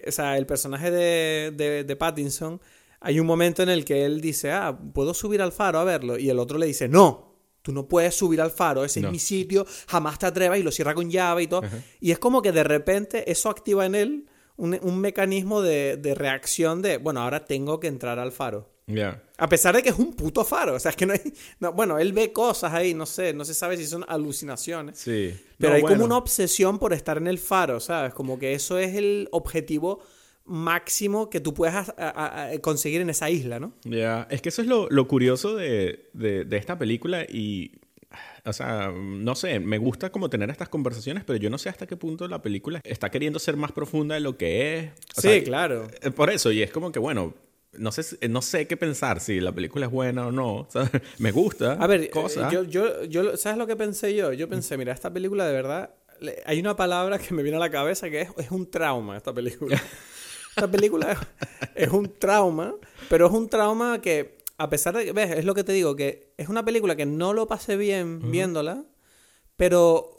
o sea, el personaje de, de, Pattinson, hay un momento en el que él dice, ah, puedo subir al faro a verlo. Y el otro le dice, no, tú no puedes subir al faro, ese es mi sitio, jamás te atrevas y lo cierra con llave y todo. Y es como que de repente eso activa en él un, un mecanismo de, de reacción de, bueno, ahora tengo que entrar al faro. A pesar de que es un puto faro. O sea, es que no hay. bueno, él ve cosas ahí, no sé, no se sabe si son alucinaciones. Sí. Pero hay como una obsesión por estar en el faro, ¿sabes? Como que eso es el objetivo máximo que tú puedas conseguir en esa isla, ¿no? Ya, es que eso es lo, curioso de, esta película y. O sea, no sé, me gusta como tener estas conversaciones, pero yo no sé hasta qué punto la película está queriendo ser más profunda de lo que es. sí, claro. Eh, por eso, y es como que, bueno, no sé, no sé qué pensar, si la película es buena o no. Me gusta. A ver, Yo, yo, yo, ¿sabes lo que pensé yo? Yo pensé, mira, esta película de verdad, hay una palabra que me viene a la cabeza que es, es un trauma, esta película. esta película es, un trauma, pero es un trauma que, a pesar de que, ves, es lo que te digo, que es una película que no lo pasé bien viéndola, pero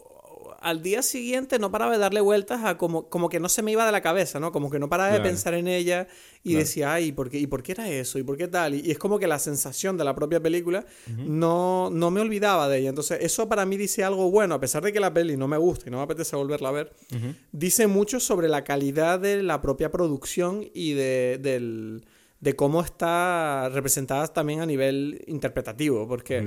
al día siguiente no paraba de darle vueltas a como, como que no se me iba de la cabeza, ¿no? Como que no paraba de pensar en ella y decía, ay, ¿por qué, ¿y por qué era eso? ¿Y por qué tal? Y, es como que la sensación de la propia película no, no me olvidaba de ella. Entonces, eso para mí dice algo bueno, a pesar de que la peli no me gusta y no me apetece volverla a ver, dice mucho sobre la calidad de la propia producción y de, del de cómo está representada también a nivel interpretativo, porque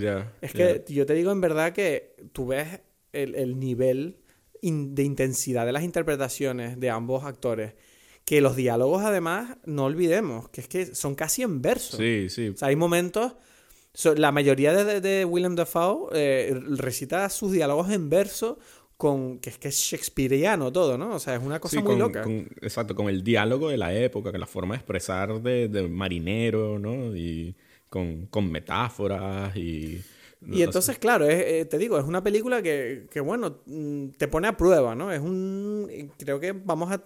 es que yo te digo en verdad que tú ves el, nivel de intensidad de las interpretaciones de ambos actores. Que los diálogos, además, no olvidemos, que es que son casi en verso. Sí, sí. O sea, hay momentos. la mayoría de, de, William Dafoe eh, recita sus diálogos en verso con que es que es shakespeareano todo, ¿no? O sea, es una cosa muy loca. exacto, con el diálogo de la época, con la forma de expresar de, de marinero, ¿no? Y con, con metáforas y y entonces, claro, eh, te digo, es una película que, que, bueno, mm, te pone a prueba, ¿no? Es un... Creo que vamos a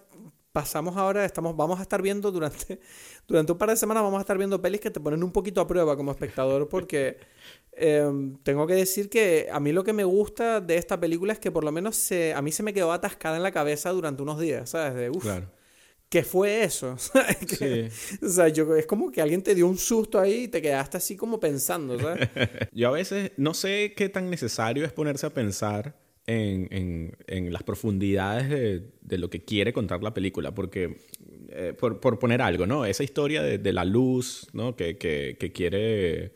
pasamos ahora, estamos, vamos a estar viendo durante, durante un par de semanas, vamos a estar viendo pelis que te ponen un poquito a prueba como espectador, porque em, tengo que decir que a mí lo que me gusta de esta película es que por lo menos se, a mí se me quedó atascada en la cabeza durante unos días, ¿sabes? De, uf, Claro. ¿Qué fue eso? Que- O sea, yo, es como que alguien te dio un susto ahí y te quedaste así como pensando, ¿sabes? Yo a veces no sé qué tan necesario es ponerse a pensar en, en- en las profundidades de, de lo que quiere contar la película, porque, eh, por, por poner algo, ¿no? Esa historia de, de la luz, ¿no? Que, que, que quiere...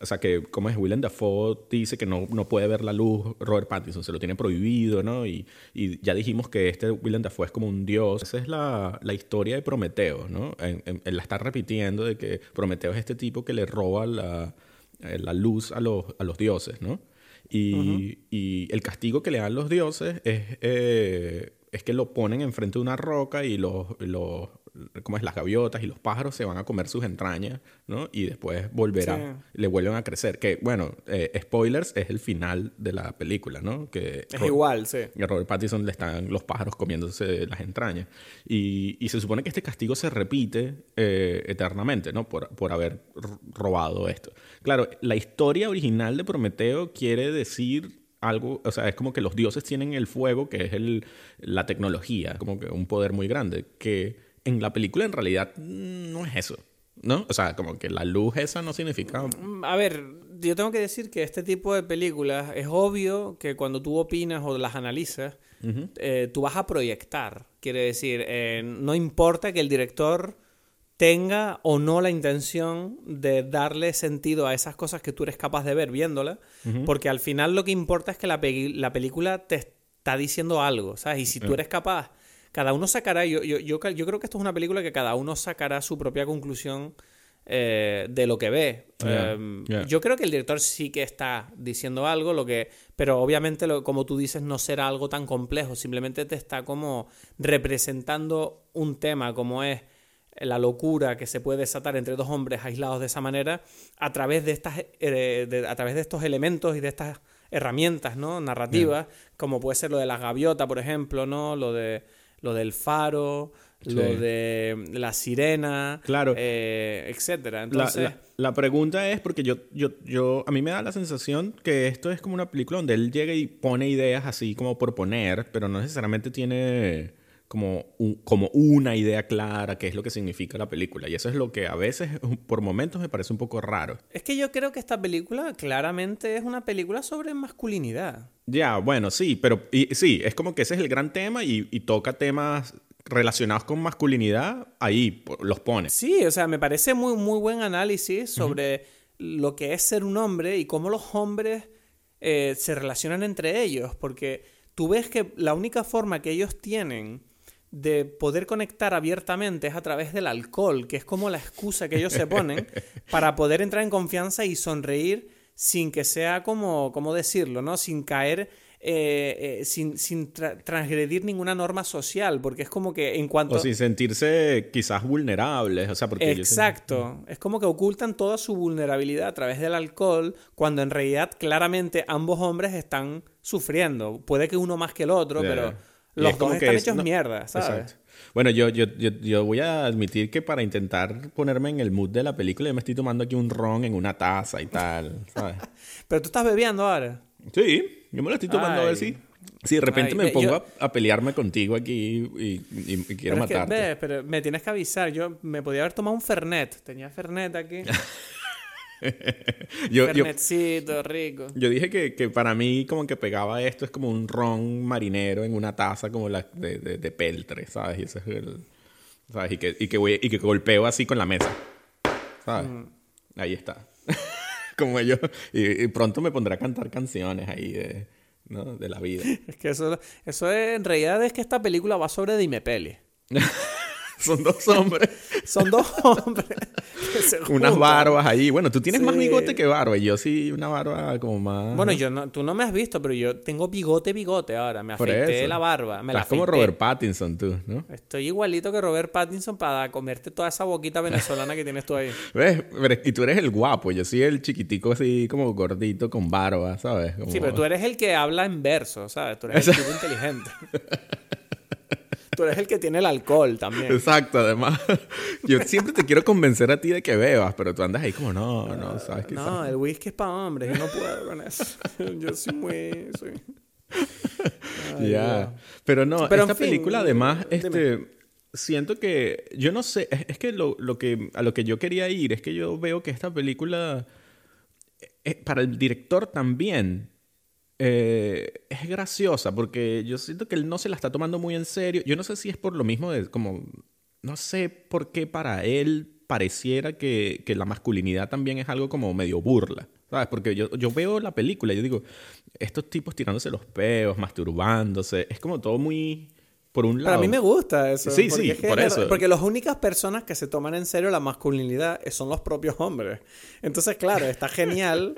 O sea, que como es Willem Dafoe dice que no, no puede ver la luz, Robert Pattinson se lo tiene prohibido, ¿no? Y, y ya dijimos que este Willem Dafoe es como un dios. Esa es la, la historia de Prometeo, ¿no? En- en- él la está repitiendo de que Prometeo es este tipo que le roba la, la luz a los, a los dioses, ¿no? Y, y el castigo que le dan los dioses es, eh, es que lo ponen enfrente de una roca y los, los ¿cómo es? las gaviotas y los pájaros se van a comer sus entrañas, ¿no? Y después volverá, le vuelven a crecer. Que, bueno, eh, spoilers, es el final de la película, ¿no? Que Es Ro- igual, sí. y a Robert Pattinson le están los pájaros comiéndose las entrañas. Y, y se supone que este castigo se repite eh, eternamente, ¿no? Por, por haber robado esto. Claro, la historia original de Prometeo quiere decir algo, o sea, es como que los dioses tienen el fuego, que es el, la tecnología, como que un poder muy grande, que en la película en realidad no es eso, ¿no? O sea, como que la luz esa no significa... A ver, yo tengo que decir que este tipo de películas es obvio que cuando tú opinas o las analizas, eh, tú vas a proyectar. Quiere decir, eh, no importa que el director tenga o no la intención de darle sentido a esas cosas que tú eres capaz de ver viéndola, porque al final lo que importa es que la, pe- la película te está diciendo algo, ¿sabes? Y si tú eres capaz, cada uno sacará, yo, yo, yo, yo creo que esto es una película que cada uno sacará su propia conclusión eh, de lo que ve. Yeah, Em, yeah. Yo creo que el director sí que está diciendo algo, lo que, pero obviamente, lo, como tú dices, no será algo tan complejo. Simplemente te está como representando un tema como es la locura que se puede desatar entre dos hombres aislados de esa manera a través de estas eh, de- a través de estos elementos y de estas herramientas no narrativas como puede ser lo de la gaviota por ejemplo no lo de lo del faro lo de la sirena Claro. eh, La, entonces la- la pregunta es porque yo, yo, yo, a mí me da la sensación que esto es como una película donde él llega y pone ideas así como por poner, pero no necesariamente tiene como, un- como una idea clara qué es lo que significa la película. Y eso es lo que a veces, por momentos, me parece un poco raro. es que yo creo que esta película claramente es una película sobre masculinidad Ya, bueno, sí, pero y, sí, es como que ese es el gran tema y, y toca temas relacionados con masculinidad, ahí los pone. Sí, o sea, me parece muy, muy buen análisis sobre lo que es ser un hombre y cómo los hombres eh, se relacionan entre ellos, porque tú ves que la única forma que ellos tienen de poder conectar abiertamente es a través del alcohol, que es como la excusa que ellos se ponen para poder entrar en confianza y sonreír sin que sea como, ¿cómo decirlo? ¿no? Sin caer, eh, eh, sin, sin tra- transgredir ninguna norma social, porque es como que en cuanto... O sin sentirse quizás vulnerables, o sea, porque Exacto. Es como que ocultan toda su vulnerabilidad a través del alcohol, cuando en realidad claramente ambos hombres están sufriendo. Puede que uno más que el otro, pero los es dos están es- hechos no- mierda, ¿sabes? Exacto. Bueno, yo, yo, yo, yo voy a admitir que para intentar ponerme en el mood de la película, yo me estoy tomando aquí un ron en una taza y tal, ¿sabes? Pero tú estás bebiendo ahora. Sí, yo me lo estoy tomando a ver si... Si de repente Ay, me pongo yo- a, a pelearme contigo aquí y, y- y quiero pero es que, matarte. ve, pero me tienes que avisar. Yo me podía haber tomado un Fernet. Tenía Fernet aquí. yo, yo, rico. yo dije que, que para mí como que pegaba esto es como un ron marinero en una taza como la de, de, de peltre, ¿sabes? Y ese es el... ¿Sabes? Y que, y, que voy- y que golpeo así con la mesa. ¿Sabes? Mm. Ahí está. como yo. Y, y pronto me pondré a cantar canciones ahí de, ¿no? de la vida. Es que eso, eso es, en realidad es que esta película va sobre Dime Peli. Son dos hombres. Son dos hombres Unas barbas ahí. Bueno, tú tienes más Sí. bigote que barba. Yo sí, una barba como más. Bueno, yo no, tú no me has visto, pero yo tengo bigote, bigote ahora. Me afeité la barba. Me la Estás como afeité. Robert Pattinson, tú, ¿no? Estoy igualito que Robert Pattinson para comerte toda esa boquita venezolana que tienes tú ahí. ¿Ves? Y tú eres el guapo. Yo soy el chiquitico así como gordito con barba, ¿sabes? Como- Sí, pero tú eres el que habla en verso, ¿sabes? Tú eres el tipo inteligente. Tú eres el que tiene el alcohol también. Exacto, además. Yo siempre te quiero convencer a ti de que bebas, pero tú andas ahí como, no, no, sabes que No, el whisky es para hombres, yo no puedo con eso. Yo soy muy... Soy... Ya. Pero no, Pero, en esta fin, película además, dime. este, siento que, yo no sé, es, es que, lo, lo que a lo que yo quería ir es que yo veo que esta película, eh, para el director también, eh, es graciosa, porque yo siento que él no se la está tomando muy en serio. Yo no sé si es por lo mismo de, como, no sé por qué para él pareciera que, que la masculinidad también es algo como medio burla. ¿Sabes? Porque yo, yo veo la película y yo digo, estos tipos tirándose los peos, masturbándose, es como todo muy por un lado. Pero a mí me gusta eso. Sí, sí, es que por es eso. Porque las únicas personas que se toman en serio la masculinidad son los propios hombres. Entonces, claro, está genial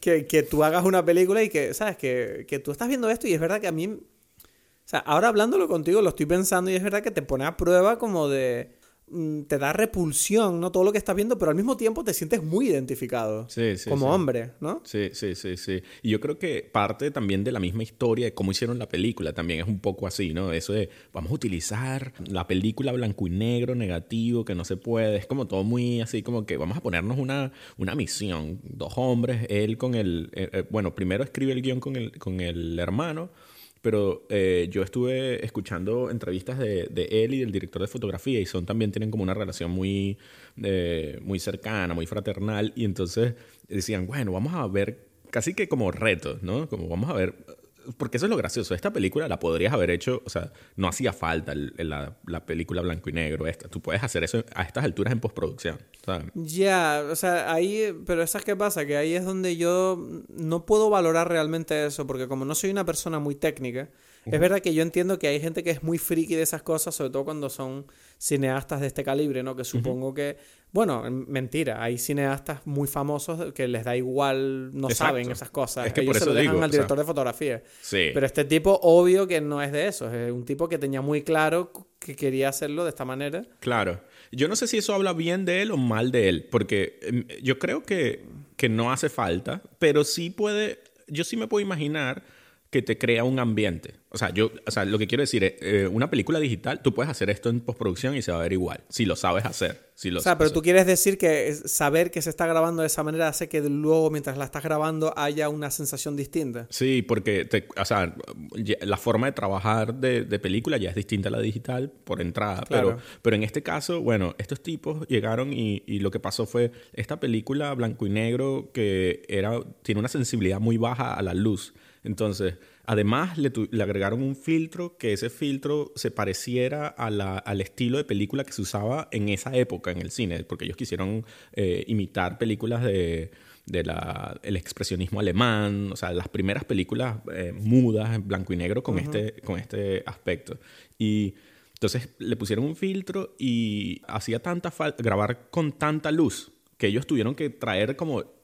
que, que tú hagas una película y que, ¿sabes? Que, que tú estás viendo esto y es verdad que a mí... O sea, ahora hablándolo contigo lo estoy pensando y es verdad que te pone a prueba como de... mm, Te da repulsión, ¿no? Todo lo que estás viendo, pero al mismo tiempo te sientes muy identificado. Sí, sí, como sí. hombre, ¿no? Sí, sí, sí, sí. Y yo creo que parte también de la misma historia de cómo hicieron la película también es un poco así, ¿no? Eso de vamos a utilizar la película blanco y negro, negativo, que no se puede. Es como todo muy así, como que vamos a ponernos una, una misión. Dos hombres, él con el... eh, eh, bueno, primero escribe el guion con el, con el hermano. Pero eh, yo estuve escuchando entrevistas de, de él y del director de fotografía y son también tienen como una relación muy, eh, muy cercana, muy fraternal. Y entonces decían, bueno, vamos a ver casi que como retos, ¿no? Como vamos a ver, porque eso es lo gracioso. Esta película la podrías haber hecho, o sea, no hacía falta el- la, la película blanco y negro esta. Tú puedes hacer eso a estas alturas en postproducción. Ya, o sea, ahí, pero ¿sabes qué pasa? Que ahí es donde yo no puedo valorar realmente eso, porque como no soy una persona muy técnica, es verdad que yo entiendo que hay gente que es muy friki de esas cosas, sobre todo cuando son cineastas de este calibre, ¿no? Que supongo que, bueno, en- mentira, hay cineastas muy famosos que les da igual, no Exacto. saben esas cosas. Es que Ellos por se lo eso dejan digo, al o sea, director de fotografía. Sí. Pero este tipo, obvio que no es de eso, es un tipo que tenía muy claro que quería hacerlo de esta manera. Claro. Yo no sé si eso habla bien de él o mal de él, porque em, yo creo que, que no hace falta, pero sí puede, yo sí me puedo imaginar que te crea un ambiente. O sea, yo, o sea, lo que quiero decir es, eh, una película digital, tú puedes hacer esto en postproducción y se va a ver igual, si lo sabes hacer. Si lo, O sea, pero tú quieres decir que saber que se está grabando de esa manera hace que luego, mientras la estás grabando, haya una sensación distinta. Sí, porque te- o sea, la forma de trabajar de, de película ya es distinta a la digital por entrada. Claro. Pero, pero en este caso, bueno, estos tipos llegaron y, y lo que pasó fue esta película blanco y negro que era, tiene una sensibilidad muy baja a la luz. Entonces, además le, tu- le agregaron un filtro que ese filtro se pareciera a la- al estilo de película que se usaba en esa época en el cine, porque ellos quisieron eh, imitar películas de, de la, el expresionismo alemán, o sea, las primeras películas eh, mudas en blanco y negro con, este, con este aspecto. Y entonces le pusieron un filtro y hacía tanta falta, grabar con tanta luz, que ellos tuvieron que traer como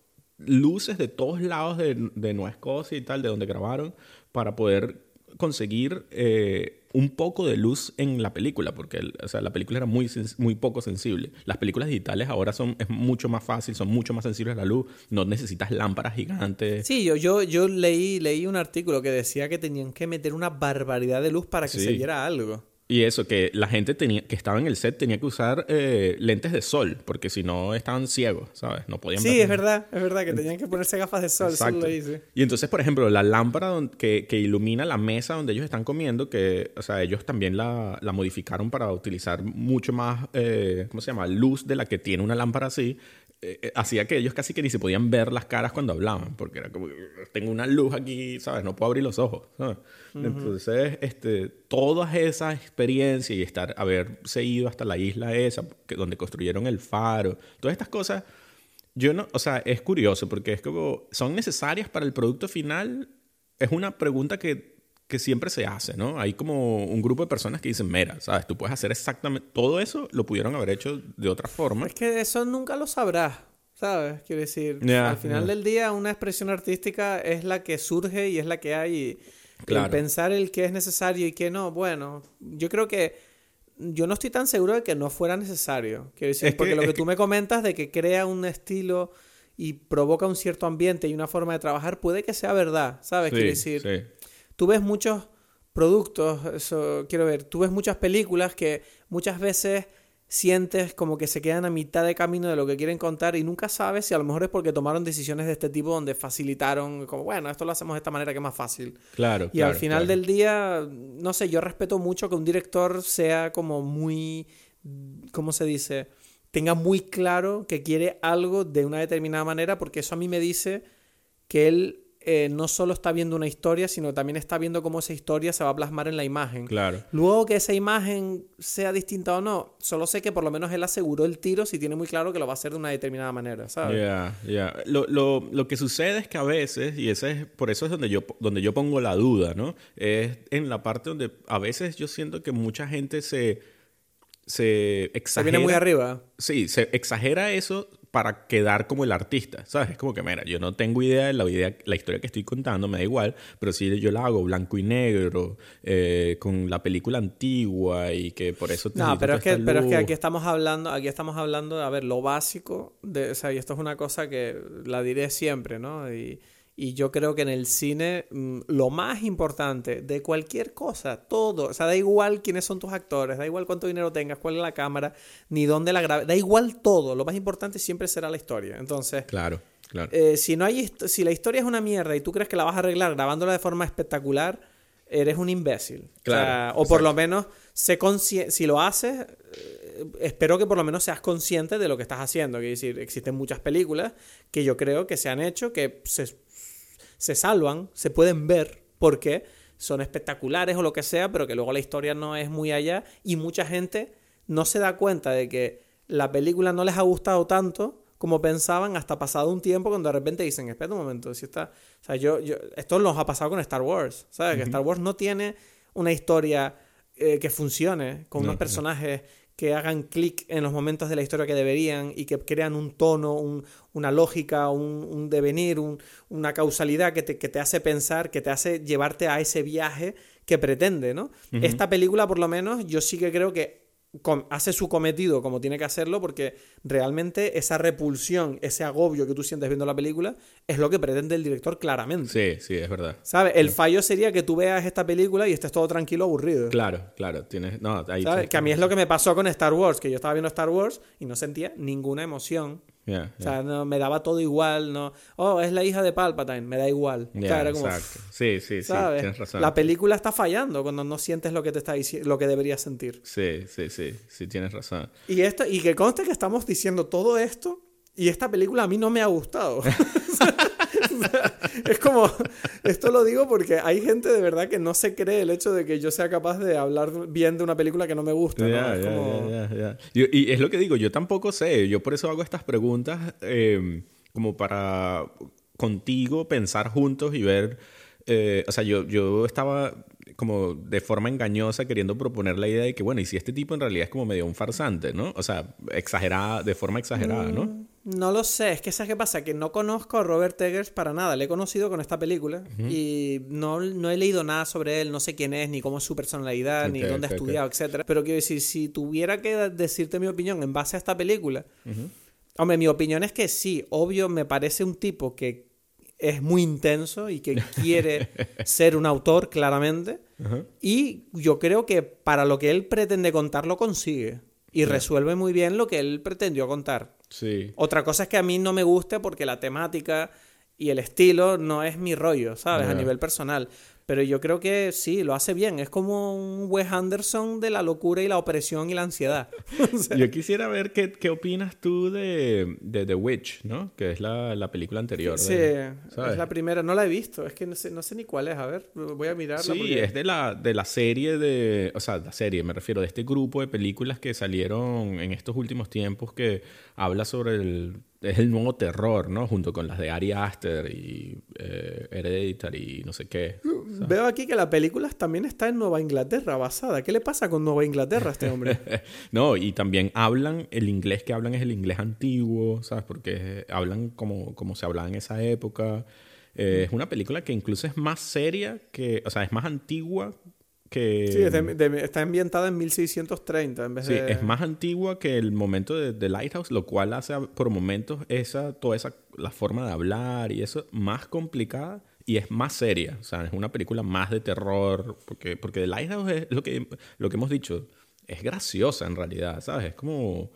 luces de todos lados de, de Nueva Escocia y tal, de donde grabaron, para poder conseguir eh, un poco de luz en la película, porque o sea, la película era muy, muy poco sensible. Las películas digitales ahora son es mucho más fácil, son mucho más sensibles a la luz, no necesitas lámparas gigantes. Sí, yo, yo, yo leí, leí un artículo que decía que tenían que meter una barbaridad de luz para que Sí. se viera algo. Y eso, que la gente tenía, que estaba en el set tenía que usar eh, lentes de sol, porque si no estaban ciegos, ¿sabes? No podían Sí, ver es verdad, es verdad que tenían que ponerse gafas de sol. Exacto. hice. Y entonces, por ejemplo, la lámpara que, que ilumina la mesa donde ellos están comiendo, que, o sea, ellos también la, la modificaron para utilizar mucho más, eh, ¿cómo se llama? Luz de la que tiene una lámpara así. Eh, eh, hacía que ellos casi que ni se podían ver las caras cuando hablaban, porque era como, tengo una luz aquí, ¿sabes? No puedo abrir los ojos, ¿sabes? Entonces, este, todas esas experiencias y estar, haberse ido hasta la isla esa, que, donde construyeron el faro, todas estas cosas, yo no, o sea, es curioso porque es como, ¿son necesarias para el producto final? Es una pregunta que, que siempre se hace, ¿no? Hay como un grupo de personas que dicen, mira, ¿sabes? Tú puedes hacer exactamente todo eso, lo pudieron haber hecho de otra forma. Es que eso nunca lo sabrás, ¿sabes? Quiero decir, al final del día una expresión artística es la que surge y es la que hay. Y Claro. el pensar el que es necesario y que no, bueno, yo creo que yo no estoy tan seguro de que no fuera necesario. Quiero decir, Es que- porque lo que que- tú me comentas de que crea un estilo y provoca un cierto ambiente y una forma de trabajar puede que sea verdad, ¿sabes? Sí, Quiero decir, sí. Tú ves muchos productos, eso quiero ver, tú ves muchas películas que muchas veces sientes como que se quedan a mitad de camino de lo que quieren contar y nunca sabes si a lo mejor es porque tomaron decisiones de este tipo donde facilitaron, como bueno, esto lo hacemos de esta manera que es más fácil. Claro. Y al final del día, no sé, yo respeto mucho que un director sea como muy, ¿cómo se dice? Tenga muy claro que quiere algo de una determinada manera porque eso a mí me dice que él eh, no solo está viendo una historia, sino también está viendo cómo esa historia se va a plasmar en la imagen. Claro. Luego que esa imagen sea distinta o no, solo sé que por lo menos él aseguró el tiro si tiene muy claro que lo va a hacer de una determinada manera, ¿sabes? Ya. Lo, lo, lo, que sucede es que a veces, y ese es, por eso es donde yo, donde yo pongo la duda, ¿no? Es en la parte donde a veces yo siento que mucha gente se, se exagera. Se viene muy arriba. Sí, se exagera eso para quedar como el artista, ¿sabes? Es como que, mira, yo no tengo idea de la, idea, la historia que estoy contando, me da igual, pero si yo la hago blanco y negro, eh, con la película antigua y que por eso... No, pero es, que, pero es que aquí estamos hablando, aquí estamos hablando de, a ver, lo básico, de, o sea, y esto es una cosa que la diré siempre, ¿no? Y, y yo creo que en el cine mm, lo más importante de cualquier cosa, todo, o sea, da igual quiénes son tus actores, da igual cuánto dinero tengas, cuál es la cámara, ni dónde la grabe, da igual todo, lo más importante siempre será la historia. Entonces, claro, claro. Eh, si, no hay, si la historia es una mierda y tú crees que la vas a arreglar grabándola de forma espectacular, eres un imbécil. Claro, o, por lo menos, sé si lo haces, eh, espero que por lo menos seas consciente de lo que estás haciendo. Quiero decir, existen muchas películas que yo creo que se han hecho que se se salvan, se pueden ver porque son espectaculares o lo que sea, pero que luego la historia no es muy allá y mucha gente no se da cuenta de que la película no les ha gustado tanto como pensaban hasta pasado un tiempo cuando de repente dicen, espera un momento, si está, o sea, yo, yo, esto nos ha pasado con Star Wars, ¿sabes? Que Star Wars no tiene una historia eh, que funcione con unos personajes que hagan clic en los momentos de la historia que deberían y que crean un tono, una lógica, un, devenir, una causalidad que te, que te, hace pensar, que te hace llevarte a ese viaje que pretende, ¿no? Esta película, por lo menos, yo sí que creo que hace su cometido como tiene que hacerlo porque realmente esa repulsión, ese agobio que tú sientes viendo la película es lo que pretende el director claramente. Sí, sí, es verdad. ¿Sabes? El fallo sería que tú veas esta película y estés todo tranquilo, aburrido. Claro, claro. Tienes... No, ahí ¿Sabes? Que a mí es lo que me pasó con Star Wars, que yo estaba viendo Star Wars y no sentía ninguna emoción. O sea, no, me daba todo igual, no. Oh, es la hija de Palpatine, me da igual. exacto. Sí, sí, sí, tienes razón. La película está fallando cuando no sientes lo que te está lo que deberías sentir. Sí, sí, sí, sí, tienes razón. Y esto, y que conste que estamos diciendo todo esto y esta película a mí no me ha gustado. es como, esto lo digo porque hay gente de verdad que no se cree el hecho de que yo sea capaz de hablar bien de una película que no me gusta. y es lo que digo, yo tampoco sé, yo por eso hago estas preguntas em, como para contigo pensar juntos y ver, eh, o sea, yo, yo estaba como de forma engañosa queriendo proponer la idea de que, bueno, y si este tipo en realidad es como medio un farsante, ¿no? O sea, exagerada, de forma exagerada, ¿no? No lo sé, es que ¿sabes qué pasa? Que no conozco a Robert Eggers para nada, le he conocido con esta película y no, no, he leído nada sobre él, no sé quién es, ni cómo es su personalidad, ni dónde ha estudiado, etcétera. Pero quiero decir, si tuviera que decirte mi opinión en base a esta película, hombre, mi opinión es que sí, obvio, me parece un tipo que es muy intenso y que quiere ser un autor, claramente. Y yo creo que para lo que él pretende contar lo consigue. Y resuelve muy bien lo que él pretendió contar. Sí. Otra cosa es que a mí no me guste porque la temática y el estilo no es mi rollo, ¿sabes? A nivel personal. Pero yo creo que sí, lo hace bien. Es como un Wes Anderson de la locura y la opresión y la ansiedad. Yo quisiera ver qué, qué opinas tú de, de, The Witch, ¿no? Que es la, la película anterior. Sí, es la primera. No la he visto. Es que no sé, no sé ni cuál es. A ver, voy a mirarla. Sí, es de la, de la serie de... O sea, la serie, me refiero, de este grupo de películas que salieron en estos últimos tiempos que habla sobre el es el nuevo terror, ¿no? Junto con las de Ari Aster y eh, Hereditary y no sé qué. Veo aquí que la película también está en Nueva Inglaterra basada. ¿Qué le pasa con Nueva Inglaterra a este hombre? no, y también hablan, el inglés que hablan es el inglés antiguo, ¿sabes? Porque hablan como, como se hablaba en esa época. Eh, es una película que incluso es más seria que, o sea, es más antigua Sí, está ambientada en 1630 en vez sí, es más antigua que el momento de, Lighthouse, lo cual hace por momentos esa, toda esa, la forma de hablar y eso más complicada y es más seria. O sea, es una película más de terror. Porque, porque The Lighthouse es lo que, lo que hemos dicho. Es graciosa en realidad, ¿sabes? Es como.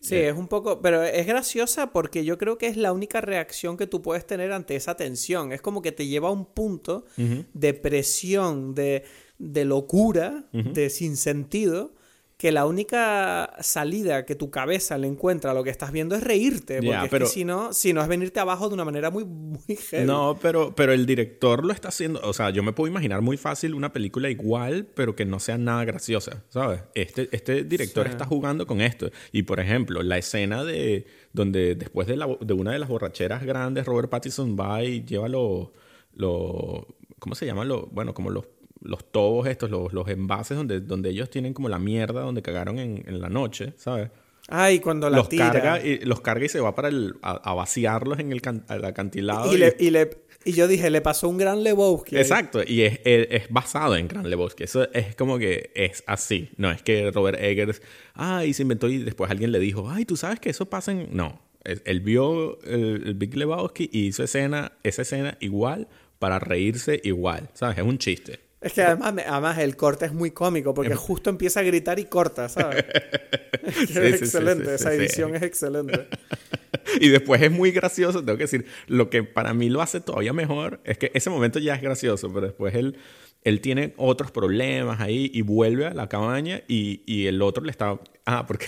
Sí, es un poco, pero es graciosa porque yo creo que es la única reacción que tú puedes tener ante esa tensión. Es como que te lleva a un punto de presión, de, de locura, de sinsentido, que la única salida que tu cabeza le encuentra a lo que estás viendo es reírte. Porque es que si no, si no es venirte abajo de una manera muy, muy heavy. No, pero, pero el director lo está haciendo. O sea, yo me puedo imaginar muy fácil una película igual, pero que no sea nada graciosa, ¿sabes? Este, este director está jugando con esto. Y por ejemplo, la escena de donde después de, la, de una de las borracheras grandes, Robert Pattinson va y lleva los. Lo, ¿Cómo se llama? Lo, bueno, como los los tobos estos, los, los envases donde, donde ellos tienen como la mierda donde cagaron en, en la noche, ¿sabes? Ay, cuando la los tira. Carga y, los carga y se va para el, a, vaciarlos en el, acantilado. Y, Le, y, le, y, yo dije, le pasó un Gran Lebowski. Exacto, y es, es, basado en Gran Lebowski. Eso es como que es así. No es que Robert Eggers, ay, se inventó y después alguien le dijo, ay, tú sabes que eso pasa en... No, él vio el, el Big Lebowski y hizo escena, esa escena igual para reírse igual. ¿Sabes? Es un chiste. Es que además, además el corte es muy cómico porque justo empieza a gritar y corta, ¿sabes? es excelente, esa edición es excelente. y después es muy gracioso, tengo que decir, lo que para mí lo hace todavía mejor es que ese momento ya es gracioso, pero después él, él tiene otros problemas ahí y vuelve a la cabaña y, y el otro le está... Ah, porque...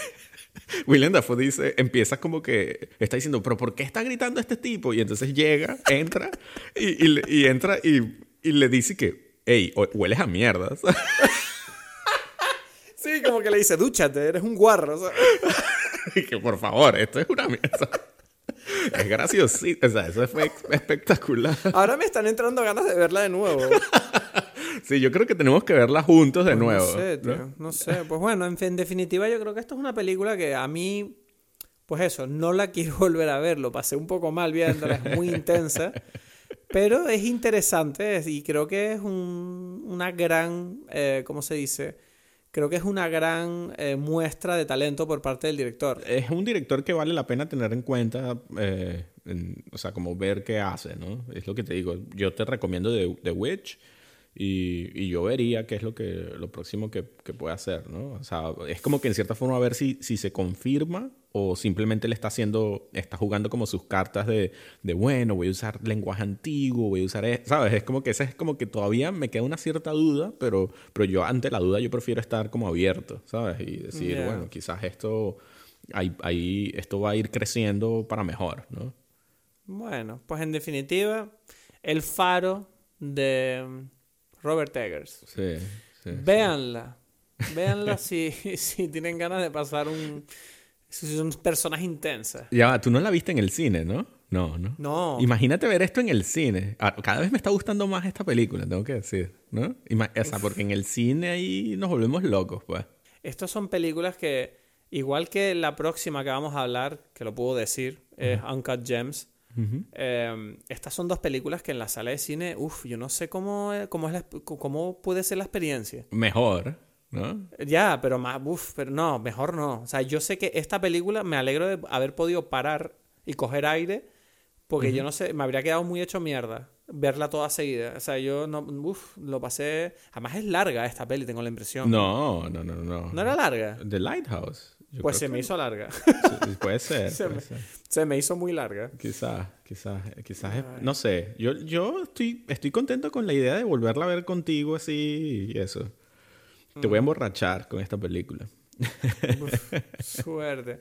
William Dafoe dice, empieza como que está diciendo, pero ¿por qué está gritando este tipo? Y entonces llega, entra y, y, y entra y, y le dice que Ey, hueles a mierda. sí, como que le dice, dúchate, eres un guarro. que por favor, esto es una mierda. Es gracioso, o sea, eso fue espectacular. Ahora me están entrando ganas de verla de nuevo. sí, yo creo que tenemos que verla juntos de nuevo. No sé, tío, ¿no? sé. Pues bueno, en, en, definitiva yo creo que esto es una película que a mí, pues eso, no la quiero volver a ver. Lo pasé un poco mal viéndola, es muy intensa. Pero es interesante y creo que es un, una gran, eh, ¿cómo se dice? Creo que es una gran eh, muestra de talento por parte del director. Es un director que vale la pena tener en cuenta, eh, o sea, como ver qué hace, ¿no? Es lo que te digo. Yo te recomiendo The, The Witch y, yo vería qué es lo, que, lo próximo que, que, puede hacer, ¿no? O sea, es como que en cierta forma a ver si, si se confirma o simplemente le está haciendo, está jugando como sus cartas de, de bueno, voy a usar lenguaje antiguo, voy a usar, e-", ¿sabes? Es como que esa es como que todavía me queda una cierta duda, pero, pero yo ante la duda yo prefiero estar como abierto, ¿sabes? Y decir, bueno, quizás esto, ahí, ahí, esto va a ir creciendo para mejor, ¿no? Bueno, pues en definitiva, el faro de Robert Eggers. Sí, sí. Véanla. Véanla si, si tienen ganas de pasar un... Son personas intensas. Ya, tú no la viste en el cine, ¿no? No, no. No. Imagínate ver esto en el cine. Ah, cada vez me está gustando más esta película, tengo que decir, ¿no? o sea, porque en el cine ahí nos volvemos locos, pues. Estas son películas que, igual que la próxima que vamos a hablar, que lo puedo decir, es Uncut Gems, eh, estas son dos películas que en la sala de cine, uff, yo no sé cómo, cómo, es cómo puede ser la experiencia. Mejor, ¿no? Ya, pero más, uff, pero no, mejor no. O sea, yo sé que esta película me alegro de haber podido parar y coger aire, porque yo no sé, me habría quedado muy hecho mierda verla toda seguida. O sea, yo no, uff, lo pasé. Además es larga esta peli, tengo la impresión. No, no, no, no. ¿No era larga? The Lighthouse pues se me hizo larga. puede ser. se, me, hizo muy larga. Quizás, quizás, quizás. no sé. Yo, yo estoy, estoy contento con la idea de volverla a ver contigo así y eso. Te voy a emborrachar con esta película. suerte.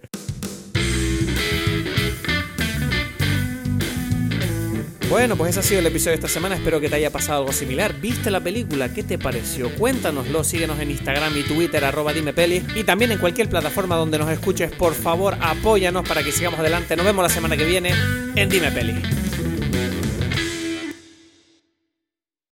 Bueno, pues ese ha sido el episodio de esta semana. Espero que te haya pasado algo similar. ¿Viste la película? ¿Qué te pareció? Cuéntanoslo. Síguenos en Instagram y Twitter, arroba dime peli. Y también en cualquier plataforma donde nos escuches. Por favor, apóyanos para que sigamos adelante. Nos vemos la semana que viene en Dime Peli.